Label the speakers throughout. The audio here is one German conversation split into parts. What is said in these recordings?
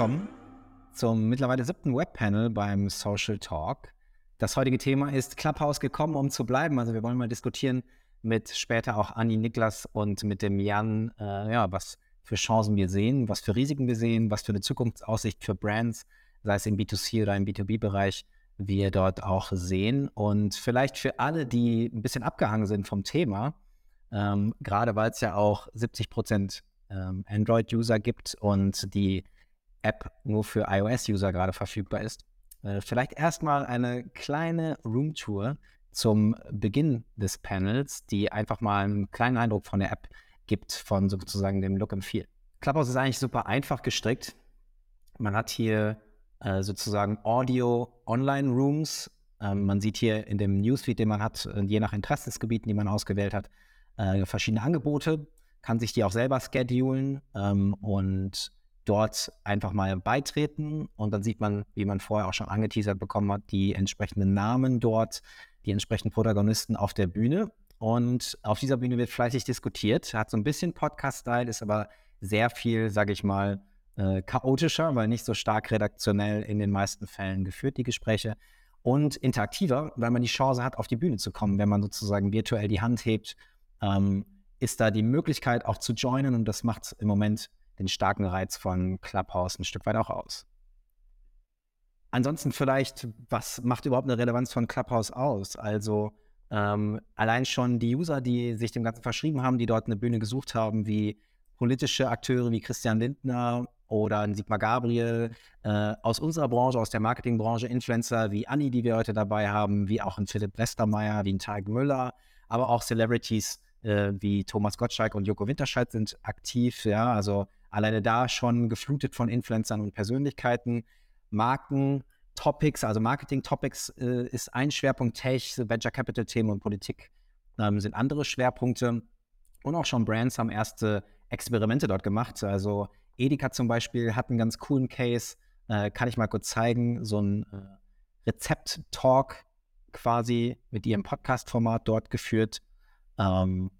Speaker 1: willkommen zum mittlerweile siebten Webpanel beim Social Talk. Das heutige Thema ist Clubhouse gekommen, um zu bleiben. Also wir wollen mal diskutieren mit später auch Anni, Niklas und mit dem Jan, äh, ja, was für Chancen wir sehen, was für Risiken wir sehen, was für eine Zukunftsaussicht für Brands, sei es im B2C oder im B2B-Bereich, wir dort auch sehen. Und vielleicht für alle, die ein bisschen abgehangen sind vom Thema, ähm, gerade weil es ja auch 70 Prozent ähm, Android-User gibt und die App nur für iOS-User gerade verfügbar ist. Äh, vielleicht erstmal eine kleine Roomtour zum Beginn des Panels, die einfach mal einen kleinen Eindruck von der App gibt, von sozusagen dem Look and Feel. Clubhouse ist eigentlich super einfach gestrickt. Man hat hier äh, sozusagen Audio-Online-Rooms. Ähm, man sieht hier in dem Newsfeed, den man hat, äh, je nach Interessensgebieten, die man ausgewählt hat, äh, verschiedene Angebote kann sich die auch selber schedulen ähm, und dort einfach mal beitreten. Und dann sieht man, wie man vorher auch schon angeteasert bekommen hat, die entsprechenden Namen dort, die entsprechenden Protagonisten auf der Bühne. Und auf dieser Bühne wird fleißig diskutiert, hat so ein bisschen Podcast-Style, ist aber sehr viel, sage ich mal, äh, chaotischer, weil nicht so stark redaktionell in den meisten Fällen geführt, die Gespräche. Und interaktiver, weil man die Chance hat, auf die Bühne zu kommen, wenn man sozusagen virtuell die Hand hebt. Ähm, ist da die Möglichkeit auch zu joinen und das macht im Moment den starken Reiz von Clubhouse ein Stück weit auch aus. Ansonsten vielleicht, was macht überhaupt eine Relevanz von Clubhouse aus? Also ähm, allein schon die User, die sich dem Ganzen verschrieben haben, die dort eine Bühne gesucht haben, wie politische Akteure wie Christian Lindner oder Sigmar Gabriel, äh, aus unserer Branche, aus der Marketingbranche, Influencer wie Anni, die wir heute dabei haben, wie auch ein Philipp Westermeier, wie ein Teig Müller, aber auch Celebrities, äh, wie Thomas Gottschalk und Joko Winterscheid sind aktiv. Ja, also alleine da schon geflutet von Influencern und Persönlichkeiten. Marken, Topics, also Marketing-Topics äh, ist ein Schwerpunkt. Tech, Venture Capital-Themen und Politik ähm, sind andere Schwerpunkte. Und auch schon Brands haben erste Experimente dort gemacht. Also Edeka zum Beispiel hat einen ganz coolen Case. Äh, kann ich mal kurz zeigen. So ein äh, Rezept-Talk quasi mit ihrem Podcast-Format dort geführt. Ähm,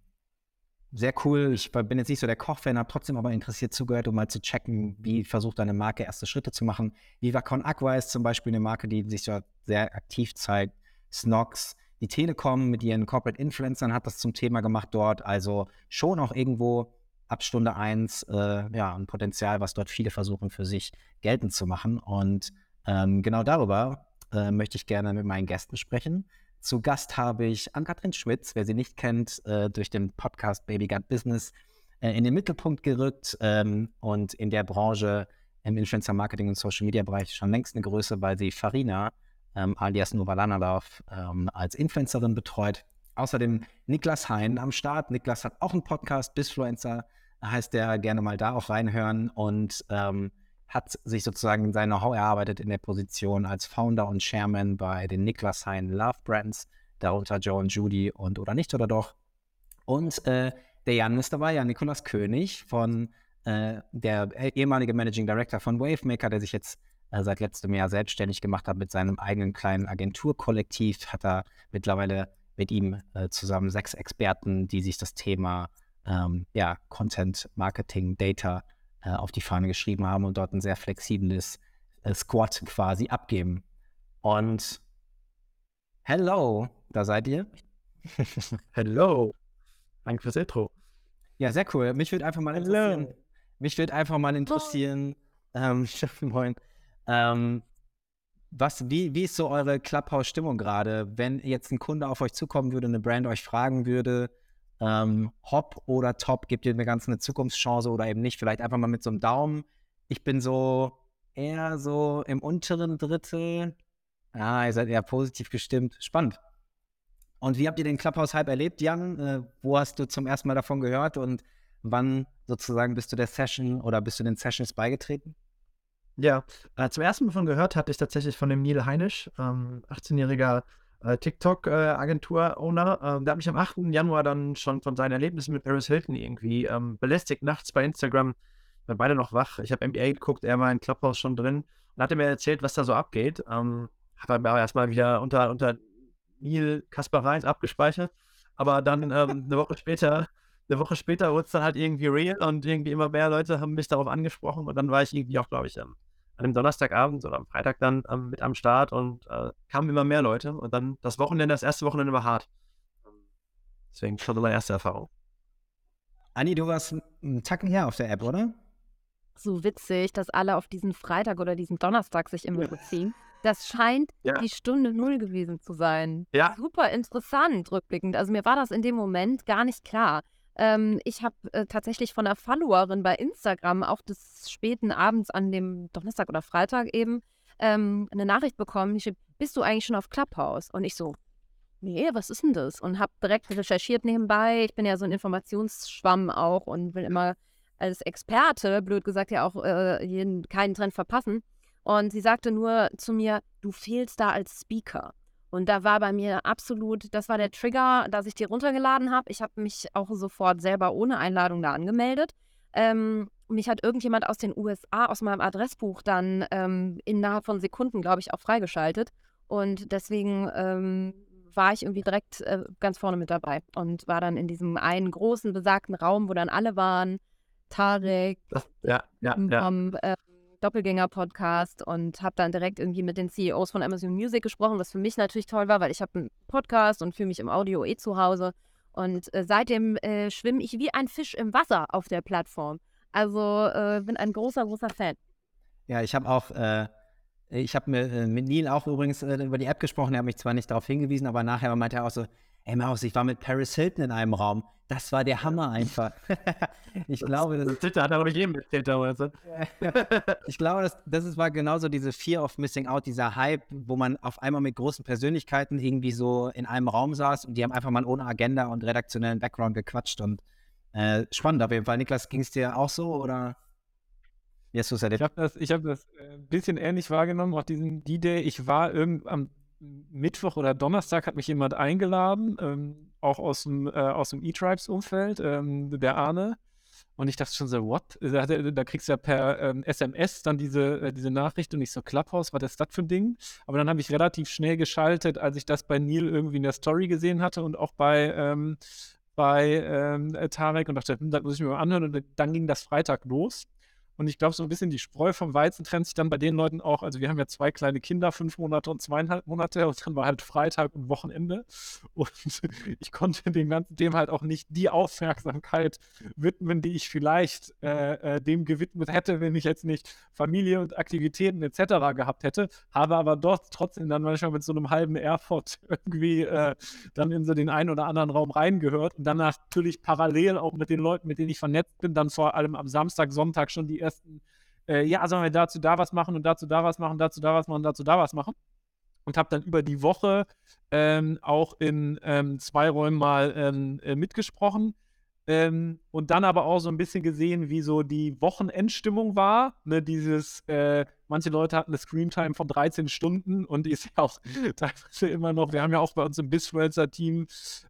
Speaker 1: sehr cool. Ich bin jetzt nicht so der Kochfan, habe trotzdem aber interessiert zugehört, um mal zu checken, wie versucht eine Marke erste Schritte zu machen. Viva Con Aqua ist zum Beispiel eine Marke, die sich dort sehr aktiv zeigt. Snox, die Telekom mit ihren Corporate Influencern hat das zum Thema gemacht dort. Also schon auch irgendwo ab Stunde eins äh, ja, ein Potenzial, was dort viele versuchen für sich geltend zu machen. Und ähm, genau darüber äh, möchte ich gerne mit meinen Gästen sprechen. Zu Gast habe ich Ann-Kathrin Schmitz, wer sie nicht kennt, äh, durch den Podcast Baby Gut Business äh, in den Mittelpunkt gerückt ähm, und in der Branche im Influencer Marketing und Social Media Bereich schon längst eine Größe, weil sie Farina ähm, alias Novalanadorf ähm, als Influencerin betreut. Außerdem Niklas Hein am Start. Niklas hat auch einen Podcast, Bisfluencer heißt der, gerne mal da auch reinhören und ähm, hat sich sozusagen sein Know-how erarbeitet in der Position als Founder und Chairman bei den Niklas Hein Love Brands, darunter Joe und Judy und Oder nicht oder doch. Und äh, der Jan ist dabei, Jan Nikolas König von äh, der ehemalige Managing Director von Wavemaker, der sich jetzt äh, seit letztem Jahr selbstständig gemacht hat mit seinem eigenen kleinen Agenturkollektiv, hat er mittlerweile mit ihm äh, zusammen sechs Experten, die sich das Thema ähm, ja, Content Marketing, Data äh, auf die Fahne geschrieben haben und dort ein sehr flexibles äh, Squad quasi abgeben. Und hello, da seid ihr.
Speaker 2: hello. Danke fürs Intro.
Speaker 1: Ja, sehr cool. Mich würde einfach mal interessieren. Hello. Mich würde einfach mal interessieren. Ähm, moin. Ähm, was, wie, wie ist so eure Clubhouse-Stimmung gerade? Wenn jetzt ein Kunde auf euch zukommen würde, eine Brand euch fragen würde, ähm, Hop oder Top, gibt ihr mir ganz eine Zukunftschance oder eben nicht? Vielleicht einfach mal mit so einem Daumen. Ich bin so eher so im unteren Drittel. Ah, ihr seid eher positiv gestimmt. Spannend. Und wie habt ihr den Clubhouse-Hype erlebt, Jan? Äh, wo hast du zum ersten Mal davon gehört und wann sozusagen bist du der Session oder bist du den Sessions beigetreten?
Speaker 2: Ja, äh, zum ersten Mal von gehört hatte ich tatsächlich von dem Neil Heinisch, ähm, 18-jähriger äh, TikTok-Agentur-Owner. Äh, der hat mich am 8. Januar dann schon von seinen Erlebnissen mit Paris Hilton irgendwie ähm, belästigt, nachts bei Instagram. Wir beide noch wach. Ich habe NBA geguckt, er war in Clubhouse schon drin und hat mir erzählt, was da so abgeht. Ähm, hat er mir erstmal wieder unter, unter Neil Kaspar Reins abgespeichert. Aber dann ähm, eine Woche später, eine Woche später wurde es dann halt irgendwie real und irgendwie immer mehr Leute haben mich darauf angesprochen und dann war ich irgendwie auch, glaube ich, ähm, an dem Donnerstagabend oder am Freitag dann ähm, mit am Start und äh, kamen immer mehr Leute und dann das Wochenende, das erste Wochenende war hart. Deswegen schon meine erste Erfahrung.
Speaker 1: Anni, du warst einen Tacken her auf der App, oder?
Speaker 3: So witzig, dass alle auf diesen Freitag oder diesen Donnerstag sich immer beziehen. Das scheint
Speaker 2: Ja.
Speaker 3: die Stunde Null gewesen zu sein.
Speaker 2: Ja.
Speaker 3: Super interessant, rückblickend. Also mir war das in dem Moment gar nicht klar. Ähm, ich habe äh, tatsächlich von einer Followerin bei Instagram auch des späten Abends an dem Donnerstag oder Freitag eben ähm, eine Nachricht bekommen, schrieb, bist du eigentlich schon auf Clubhouse? Und ich so, nee, was ist denn das? Und habe direkt recherchiert nebenbei. Ich bin ja so ein Informationsschwamm auch und will immer als Experte, blöd gesagt, ja auch äh, jeden, keinen Trend verpassen. Und sie sagte nur zu mir, du fehlst da als Speaker. Und da war bei mir absolut, das war der Trigger, dass ich die runtergeladen habe. Ich habe mich auch sofort selber ohne Einladung da angemeldet. Ähm, mich hat irgendjemand aus den USA, aus meinem Adressbuch dann ähm, innerhalb von Sekunden, glaube ich, auch freigeschaltet. Und deswegen ähm, war ich irgendwie direkt äh, ganz vorne mit dabei und war dann in diesem einen großen besagten Raum, wo dann alle waren. Tarek,
Speaker 2: ja, ja, ja.
Speaker 3: vom äh, Doppelgänger-Podcast und habe dann direkt irgendwie mit den CEOs von Amazon Music gesprochen, was für mich natürlich toll war, weil ich habe einen Podcast und fühle mich im Audio eh zu Hause. Und äh, seitdem äh, schwimme ich wie ein Fisch im Wasser auf der Plattform. Also äh, bin ein großer, großer Fan.
Speaker 1: Ja, ich habe auch, äh, ich habe mit, äh, mit Neil auch übrigens äh, über die App gesprochen. Er hat mich zwar nicht darauf hingewiesen, aber nachher meinte er auch so, ey Maus, ich war mit Paris Hilton in einem Raum. Das war der Hammer einfach. ich glaube, das,
Speaker 2: Twitter hat er, glaube ich, jedem erzählt damals. ne?
Speaker 1: ich glaube, das, das ist, war genauso diese Fear of Missing Out, dieser Hype, wo man auf einmal mit großen Persönlichkeiten irgendwie so in einem Raum saß und die haben einfach mal ohne Agenda und redaktionellen Background gequatscht und äh, spannend auf jeden Fall. Niklas, ging es dir auch so oder wie hast du es
Speaker 4: Ich habe das, ich hab das äh, ein bisschen ähnlich wahrgenommen, auch diesen D-Day. Ich war irgend am Mittwoch oder Donnerstag hat mich jemand eingeladen, ähm, auch aus dem, äh, aus dem E-Tribes-Umfeld, ähm, der Arne. Und ich dachte schon so, what? Da, da kriegst du ja per ähm, SMS dann diese, äh, diese Nachricht und ich so, Clubhouse, was ist das für ein Ding? Aber dann habe ich relativ schnell geschaltet, als ich das bei Neil irgendwie in der Story gesehen hatte und auch bei, ähm, bei ähm, äh, Tarek und dachte, hm, das muss ich mir mal anhören. Und dann ging das Freitag los. Und ich glaube, so ein bisschen die Spreu vom Weizen trennt sich dann bei den Leuten auch. Also, wir haben ja zwei kleine Kinder, fünf Monate und zweieinhalb Monate. Und dann war halt Freitag und Wochenende. Und ich konnte dem ganzen dem halt auch nicht die Aufmerksamkeit widmen, die ich vielleicht äh, äh, dem gewidmet hätte, wenn ich jetzt nicht Familie und Aktivitäten etc. gehabt hätte. Habe aber dort trotzdem dann manchmal mit so einem halben Airport irgendwie äh, dann in so den einen oder anderen Raum reingehört und dann natürlich parallel auch mit den Leuten, mit denen ich vernetzt bin, dann vor allem am Samstag, Sonntag schon die ersten, äh, ja, sollen wir dazu da was machen und dazu da was machen, dazu da was machen, dazu da was machen. Und habe dann über die Woche ähm, auch in ähm, zwei Räumen mal ähm, äh, mitgesprochen. Ähm, und dann aber auch so ein bisschen gesehen, wie so die Wochenendstimmung war. Ne, dieses, äh, manche Leute hatten eine Screamtime von 13 Stunden und die ist ja auch teilweise immer noch, wir haben ja auch bei uns im Biswelzer-Team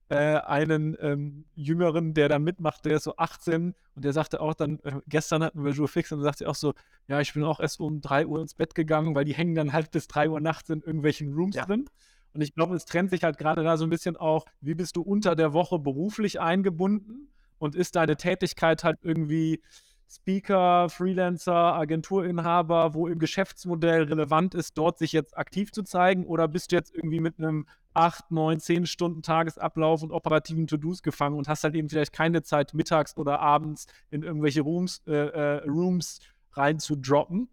Speaker 4: äh, einen ähm, Jüngeren, der da mitmacht, der ist so 18 und der sagte auch dann, äh, gestern hatten wir Joe Fix und sagte auch so, ja, ich bin auch erst um 3 Uhr ins Bett gegangen, weil die hängen dann halt bis 3 Uhr nachts in irgendwelchen Rooms
Speaker 2: Ja.
Speaker 4: drin. Und ich glaube, es trennt sich halt gerade da so ein bisschen auch, wie bist du unter der Woche beruflich eingebunden und ist deine Tätigkeit halt irgendwie Speaker, Freelancer, Agenturinhaber, wo im Geschäftsmodell relevant ist, dort sich jetzt aktiv zu zeigen? Oder bist du jetzt irgendwie mit einem 8, 9, 10 Stunden Tagesablauf und operativen To-Dos gefangen und hast halt eben vielleicht keine Zeit, mittags oder abends in irgendwelche Rooms, äh, äh, Rooms reinzudroppen?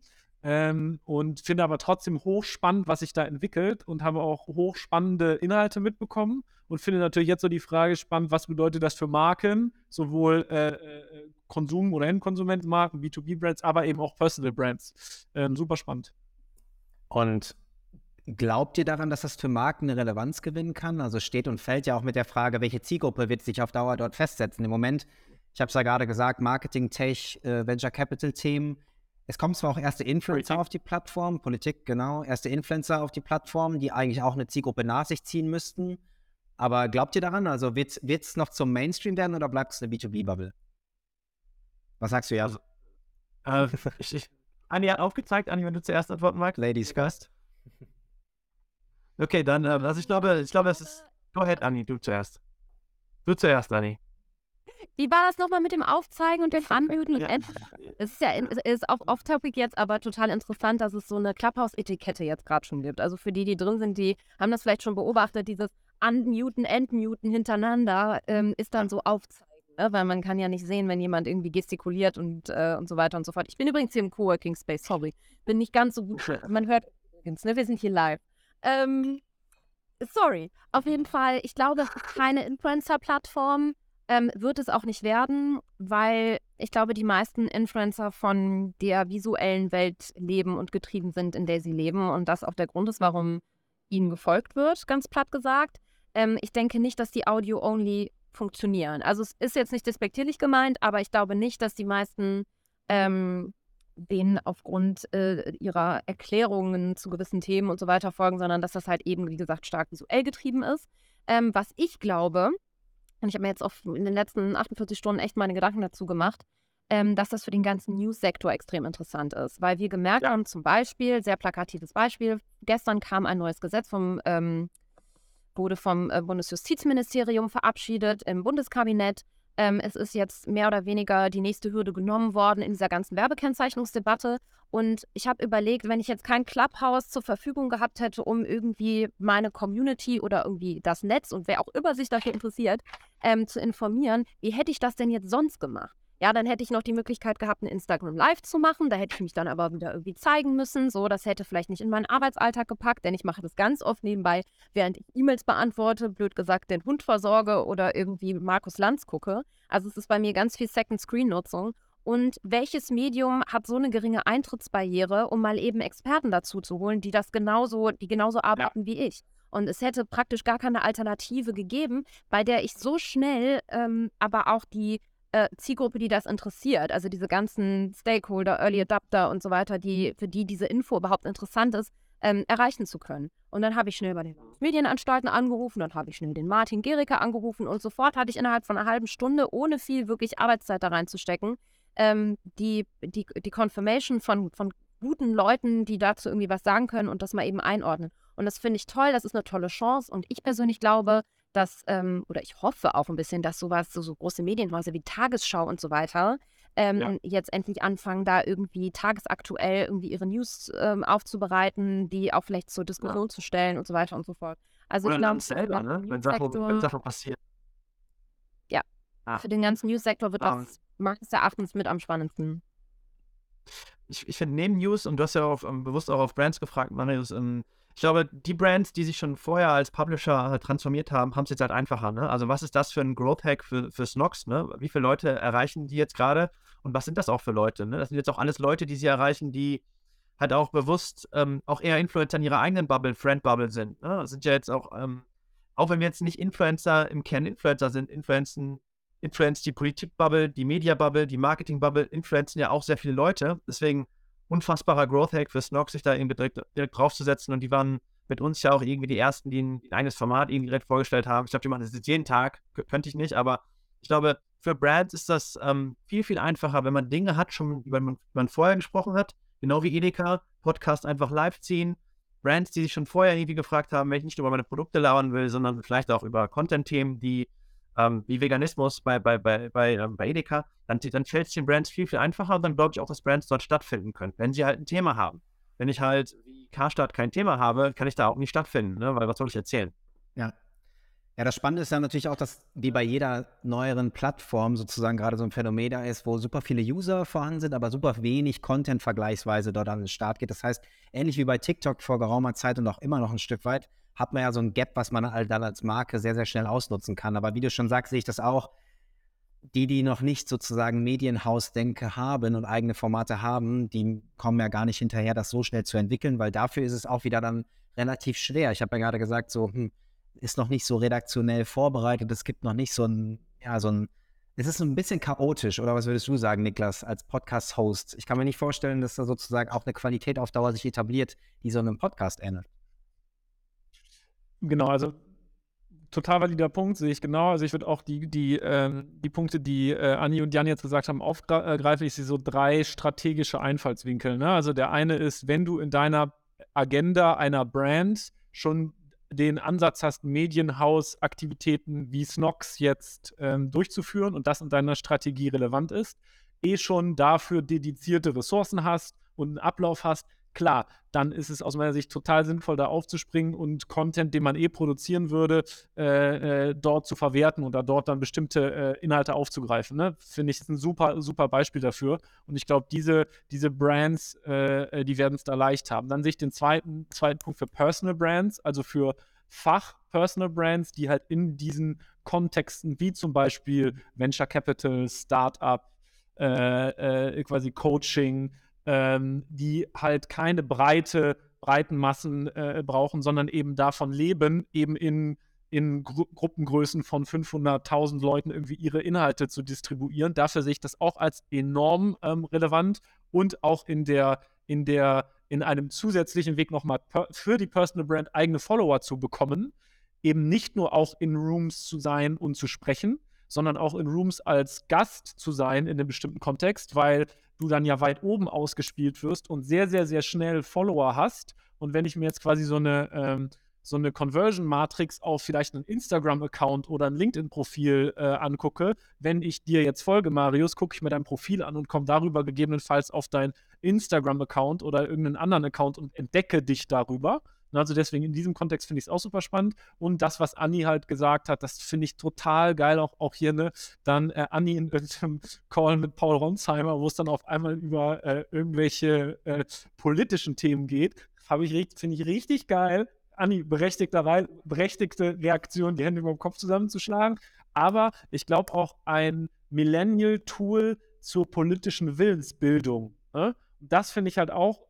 Speaker 4: Ähm, und finde aber trotzdem hochspannend, was sich da entwickelt und habe auch hochspannende Inhalte mitbekommen und finde natürlich jetzt so die Frage spannend, was bedeutet das für Marken, sowohl äh, äh, Konsum- oder Endkonsumentenmarken, B2B-Brands, aber eben auch Personal Brands. Ähm, super spannend.
Speaker 1: Und glaubt ihr daran, dass das für Marken eine Relevanz gewinnen kann? Also steht und fällt ja auch mit der Frage, welche Zielgruppe wird sich auf Dauer dort festsetzen. Im Moment, ich habe es ja gerade gesagt, Marketing, Tech, äh, Venture Capital Themen. Es kommen zwar auch erste Influencer
Speaker 4: Politik.
Speaker 1: auf die Plattform, Politik, genau, erste Influencer auf die Plattform, die eigentlich auch eine Zielgruppe nach sich ziehen müssten. Aber glaubt ihr daran? Also wird es noch zum Mainstream werden oder bleibt es eine B2B-Bubble? Was sagst du, ja?
Speaker 2: Äh, ich, ich, Anni hat aufgezeigt. Anni, wenn du zuerst antworten magst.
Speaker 1: Ladies
Speaker 2: Gast. Okay, dann, ähm, also ich glaube, ich glaube, es ist. Go ahead, Anni, du zuerst. Du zuerst, Anni.
Speaker 3: Wie war das nochmal mit dem Aufzeigen und dem Anmuten und
Speaker 2: Ja.
Speaker 3: Es ist ja ist auf Off-Topic jetzt aber total interessant, dass es so eine Clubhouse-Etikette jetzt gerade schon gibt. Also für die, die drin sind, die haben das vielleicht schon beobachtet, dieses Unmuten, Entmuten hintereinander ähm, ist dann so aufzeigen, ne? weil man kann ja nicht sehen, wenn jemand irgendwie gestikuliert und, äh, und so weiter und so fort. Ich bin übrigens hier im Coworking Space, sorry. Bin nicht ganz so gut. Man hört übrigens, ne? wir sind hier live. Ähm, sorry. Auf jeden Fall, ich glaube, keine Influencer-Plattform. Ähm, wird es auch nicht werden, weil ich glaube, die meisten Influencer von der visuellen Welt leben und getrieben sind, in der sie leben. Und das auch der Grund ist, warum ihnen gefolgt wird, ganz platt gesagt. Ähm, ich denke nicht, dass die Audio-Only funktionieren. Also es ist jetzt nicht despektierlich gemeint, aber ich glaube nicht, dass die meisten ähm, denen aufgrund äh, ihrer Erklärungen zu gewissen Themen und so weiter folgen, sondern dass das halt eben, wie gesagt, stark visuell getrieben ist. Ähm, was ich glaube, und ich habe mir jetzt auf, in den letzten 48 Stunden echt meine Gedanken dazu gemacht, ähm, dass das für den ganzen News-Sektor extrem interessant ist, weil wir gemerkt ja. haben, zum Beispiel, sehr plakatives Beispiel, gestern kam ein neues Gesetz vom, ähm, wurde vom äh, Bundesjustizministerium verabschiedet im Bundeskabinett. Ähm, es ist jetzt mehr oder weniger die nächste Hürde genommen worden in dieser ganzen Werbekennzeichnungsdebatte. Und ich habe überlegt, wenn ich jetzt kein Clubhouse zur Verfügung gehabt hätte, um irgendwie meine Community oder irgendwie das Netz und wer auch immer sich dafür interessiert, ähm, zu informieren, wie hätte ich das denn jetzt sonst gemacht? Ja, dann hätte ich noch die Möglichkeit gehabt, ein Instagram Live zu machen. Da hätte ich mich dann aber wieder irgendwie zeigen müssen. So, das hätte vielleicht nicht in meinen Arbeitsalltag gepackt, denn ich mache das ganz oft nebenbei, während ich E-Mails beantworte, blöd gesagt, den Hund versorge oder irgendwie Markus Lanz gucke. Also es ist bei mir ganz viel Second-Screen-Nutzung. Und welches Medium hat so eine geringe Eintrittsbarriere, um mal eben Experten dazu zu holen, die das genauso, die genauso arbeiten ja. wie ich? Und es hätte praktisch gar keine Alternative gegeben, bei der ich so schnell ähm, aber auch die äh, Zielgruppe, die das interessiert, also diese ganzen Stakeholder, Early Adapter und so weiter, die, für die diese Info überhaupt interessant ist, ähm, erreichen zu können. Und dann habe ich schnell bei den Medienanstalten angerufen, dann habe ich schnell den Martin Gericke angerufen und sofort hatte ich innerhalb von einer halben Stunde, ohne viel wirklich Arbeitszeit da reinzustecken, ähm, die, die, die Confirmation von, von guten Leuten, die dazu irgendwie was sagen können und das mal eben einordnen. Und das finde ich toll, das ist eine tolle Chance. Und ich persönlich glaube, dass, ähm, oder ich hoffe auch ein bisschen, dass sowas, so, so große Medienhäuser wie Tagesschau und so weiter, ähm, ja. jetzt endlich anfangen, da irgendwie tagesaktuell irgendwie ihre News ähm, aufzubereiten, die auch vielleicht zur Diskussion ja. zu stellen und so weiter und so fort. Also
Speaker 2: Oder ich glaube, selber, ne? wenn, Sachen, wenn Sachen passieren.
Speaker 3: Ja, ah. für den ganzen News-Sektor wird um, das meines Erachtens mit am spannendsten.
Speaker 2: Ich, ich finde, neben News, und du hast ja auch um, bewusst auch auf Brands gefragt, Marius, um, ich glaube, die Brands, die sich schon vorher als Publisher halt transformiert haben, haben es jetzt halt einfacher. Ne? Also was ist das für ein Growth Hack für, für Snox? Ne? Wie viele Leute erreichen die jetzt gerade? Und was sind das auch für Leute? Ne? Das sind jetzt auch alles Leute, die sie erreichen, die halt auch bewusst ähm, auch eher Influencer in ihrer eigenen Bubble, Friend-Bubble sind. Ne? Sind ja jetzt auch, ähm, auch wenn wir jetzt nicht Influencer im Kern Influencer sind, influenzen, influenzen die Politik-Bubble, die Media-Bubble, die Marketing-Bubble, influenzen ja auch sehr viele Leute. Deswegen unfassbarer Growth Hack für Snog, sich da irgendwie direkt, direkt draufzusetzen. Und die waren mit uns ja auch irgendwie die ersten, die ein, ein eigenes Format irgendwie direkt vorgestellt haben. Ich glaube, die machen das jetzt jeden Tag, könnte ich nicht, aber ich glaube, für Brands ist das ähm, viel, viel einfacher, wenn man Dinge hat, schon über man, man vorher gesprochen hat, genau wie Edeka, Podcast einfach live ziehen. Brands, die sich schon vorher irgendwie gefragt haben, wenn ich nicht nur über meine Produkte lauern will, sondern vielleicht auch über Content-Themen, die ähm, wie Veganismus bei, bei, bei, bei, ähm, bei Edeka, dann, dann fällt es den Brands viel, viel einfacher und dann glaube ich auch, dass Brands dort stattfinden können, wenn sie halt ein Thema haben. Wenn ich halt wie Karstadt kein Thema habe, kann ich da auch nicht stattfinden, ne? weil was soll ich erzählen?
Speaker 1: Ja. Ja, das Spannende ist ja natürlich auch, dass wie bei jeder neueren Plattform sozusagen gerade so ein Phänomen da ist, wo super viele User vorhanden sind, aber super wenig Content vergleichsweise dort an den Start geht. Das heißt, ähnlich wie bei TikTok vor geraumer Zeit und auch immer noch ein Stück weit, hat man ja so ein Gap, was man halt dann als Marke sehr, sehr schnell ausnutzen kann. Aber wie du schon sagst, sehe ich das auch. Die, die noch nicht sozusagen Medienhausdenke haben und eigene Formate haben, die kommen ja gar nicht hinterher, das so schnell zu entwickeln, weil dafür ist es auch wieder dann relativ schwer. Ich habe ja gerade gesagt, so, hm, ist noch nicht so redaktionell vorbereitet, es gibt noch nicht so ein, ja, so ein, es ist ein bisschen chaotisch, oder was würdest du sagen, Niklas, als Podcast-Host? Ich kann mir nicht vorstellen, dass da sozusagen auch eine Qualität auf Dauer sich etabliert, die so einem Podcast ähnelt.
Speaker 4: Genau, also total valider Punkt, sehe ich genau. Also ich würde auch die, die, ähm, die Punkte, die äh, Anni und Jan jetzt gesagt haben, aufgreifen. Ich sehe so drei strategische Einfallswinkel. Ne? Also der eine ist, wenn du in deiner Agenda einer Brand schon den Ansatz hast, Medienhausaktivitäten wie Snox jetzt ähm, durchzuführen und das in deiner Strategie relevant ist, eh schon dafür dedizierte Ressourcen hast und einen Ablauf hast, klar, dann ist es aus meiner Sicht total sinnvoll, da aufzuspringen und Content, den man eh produzieren würde, äh, äh, dort zu verwerten oder dort dann bestimmte äh, Inhalte aufzugreifen. Ne? Finde ich ein super, super Beispiel dafür. Und ich glaube, diese, diese Brands, äh, äh, die werden es da leicht haben. Dann sehe ich den zweiten, zweiten Punkt für Personal Brands, also für Fach-Personal Brands, die halt in diesen Kontexten wie zum Beispiel Venture Capital, Startup, äh, quasi Coaching, ähm, die halt keine breite, breiten Massen äh, brauchen, sondern eben davon leben, eben in, in Gru Gruppengrößen von 500.000 Leuten irgendwie ihre Inhalte zu distribuieren. Dafür sehe ich das auch als enorm ähm, relevant und auch in der, in der, in einem zusätzlichen Weg nochmal für die Personal Brand eigene Follower zu bekommen, eben nicht nur auch in Rooms zu sein und zu sprechen, sondern auch in Rooms als Gast zu sein in einem bestimmten Kontext, weil du dann ja weit oben ausgespielt wirst und sehr, sehr, sehr schnell Follower hast. Und wenn ich mir jetzt quasi so eine, ähm, so eine Conversion-Matrix auf vielleicht einen Instagram-Account oder ein LinkedIn-Profil äh, angucke, wenn ich dir jetzt folge, Marius, gucke ich mir dein Profil an und komme darüber gegebenenfalls auf dein Instagram-Account oder irgendeinen anderen Account und entdecke dich darüber. Also deswegen in diesem Kontext finde ich es auch super spannend. Und das, was Anni halt gesagt hat, das finde ich total geil. Auch, auch hier, ne, dann äh, Anni in irgendeinem Call mit Paul Ronsheimer, wo es dann auf einmal über äh, irgendwelche äh, politischen Themen geht. Habe ich finde ich richtig geil. Anni, berechtigte, berechtigte Reaktion, die Hände über dem Kopf zusammenzuschlagen. Aber ich glaube auch ein Millennial-Tool zur politischen Willensbildung. Ne? Das finde ich halt auch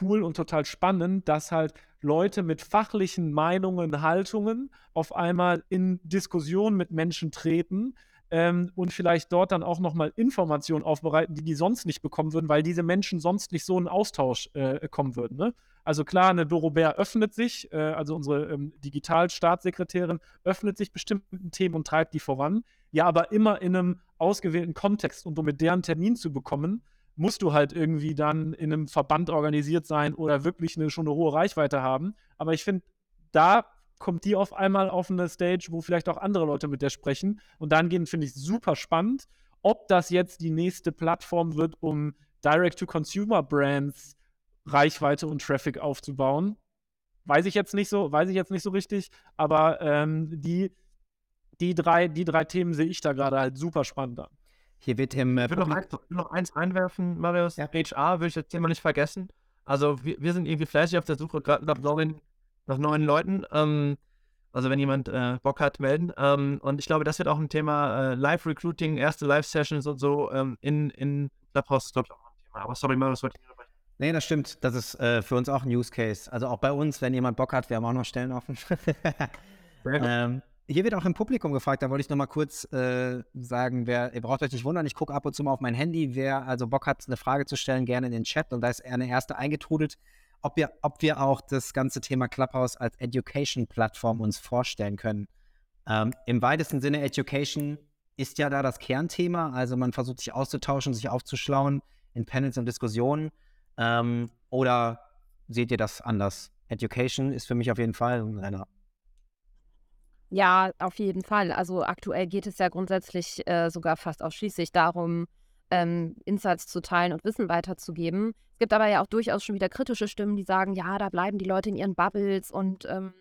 Speaker 4: cool und total spannend, dass halt Leute mit fachlichen Meinungen, Haltungen auf einmal in Diskussion mit Menschen treten ähm, und vielleicht dort dann auch nochmal Informationen aufbereiten, die die sonst nicht bekommen würden, weil diese Menschen sonst nicht so in Austausch äh, kommen würden. Ne? Also klar, eine Dorobert öffnet sich, äh, also unsere ähm, Digitalstaatssekretärin öffnet sich bestimmten Themen und treibt die voran. Ja, aber immer in einem ausgewählten Kontext und um mit deren Termin zu bekommen, musst du halt irgendwie dann in einem Verband organisiert sein oder wirklich eine, schon eine hohe Reichweite haben. Aber ich finde, da kommt die auf einmal auf eine Stage, wo vielleicht auch andere Leute mit der sprechen. Und dahingehend finde ich super spannend, ob das jetzt die nächste Plattform wird, um Direct-to-Consumer-Brands Reichweite und Traffic aufzubauen. Weiß ich jetzt nicht so, weiß ich jetzt nicht so richtig, aber ähm, die, die, drei, die drei Themen sehe ich da gerade halt super spannend an.
Speaker 1: Hier wird im.
Speaker 2: Äh, ich will noch, eins, noch eins einwerfen, Marius. Ja. HR will ich das Thema nicht vergessen. Also, wir, wir sind irgendwie fleißig auf der Suche gerade nach neuen, nach neuen Leuten. Ähm, also, wenn jemand äh, Bock hat, melden. Ähm, und ich glaube, das wird auch ein Thema äh, Live-Recruiting, erste Live-Sessions und so ähm, in, in Clubhouse, glaube ich, auch ein Thema. Aber sorry, Marius, wollte ich
Speaker 1: Nee, das stimmt. Das ist äh, für uns auch ein Use Case. Also auch bei uns, wenn jemand Bock hat, wir haben auch noch Stellen offen. ähm, hier wird auch im Publikum gefragt, da wollte ich noch mal kurz äh, sagen, wer, ihr braucht euch nicht wundern, ich gucke ab und zu mal auf mein Handy, wer also Bock hat, eine Frage zu stellen, gerne in den Chat und da ist eine erste eingetrudelt, ob wir, ob wir auch das ganze Thema Clubhouse als Education-Plattform uns vorstellen können. Ähm, Im weitesten Sinne, Education ist ja da das Kernthema, also man versucht sich auszutauschen, sich aufzuschlauen in Panels und Diskussionen. Ähm, oder seht ihr das anders? Education ist für mich auf jeden Fall ein
Speaker 3: ja, auf jeden Fall. Also aktuell geht es ja grundsätzlich äh, sogar fast ausschließlich darum, ähm, Insights zu teilen und Wissen weiterzugeben. Es gibt aber ja auch durchaus schon wieder kritische Stimmen, die sagen, ja, da bleiben die Leute in ihren Bubbles und ähm,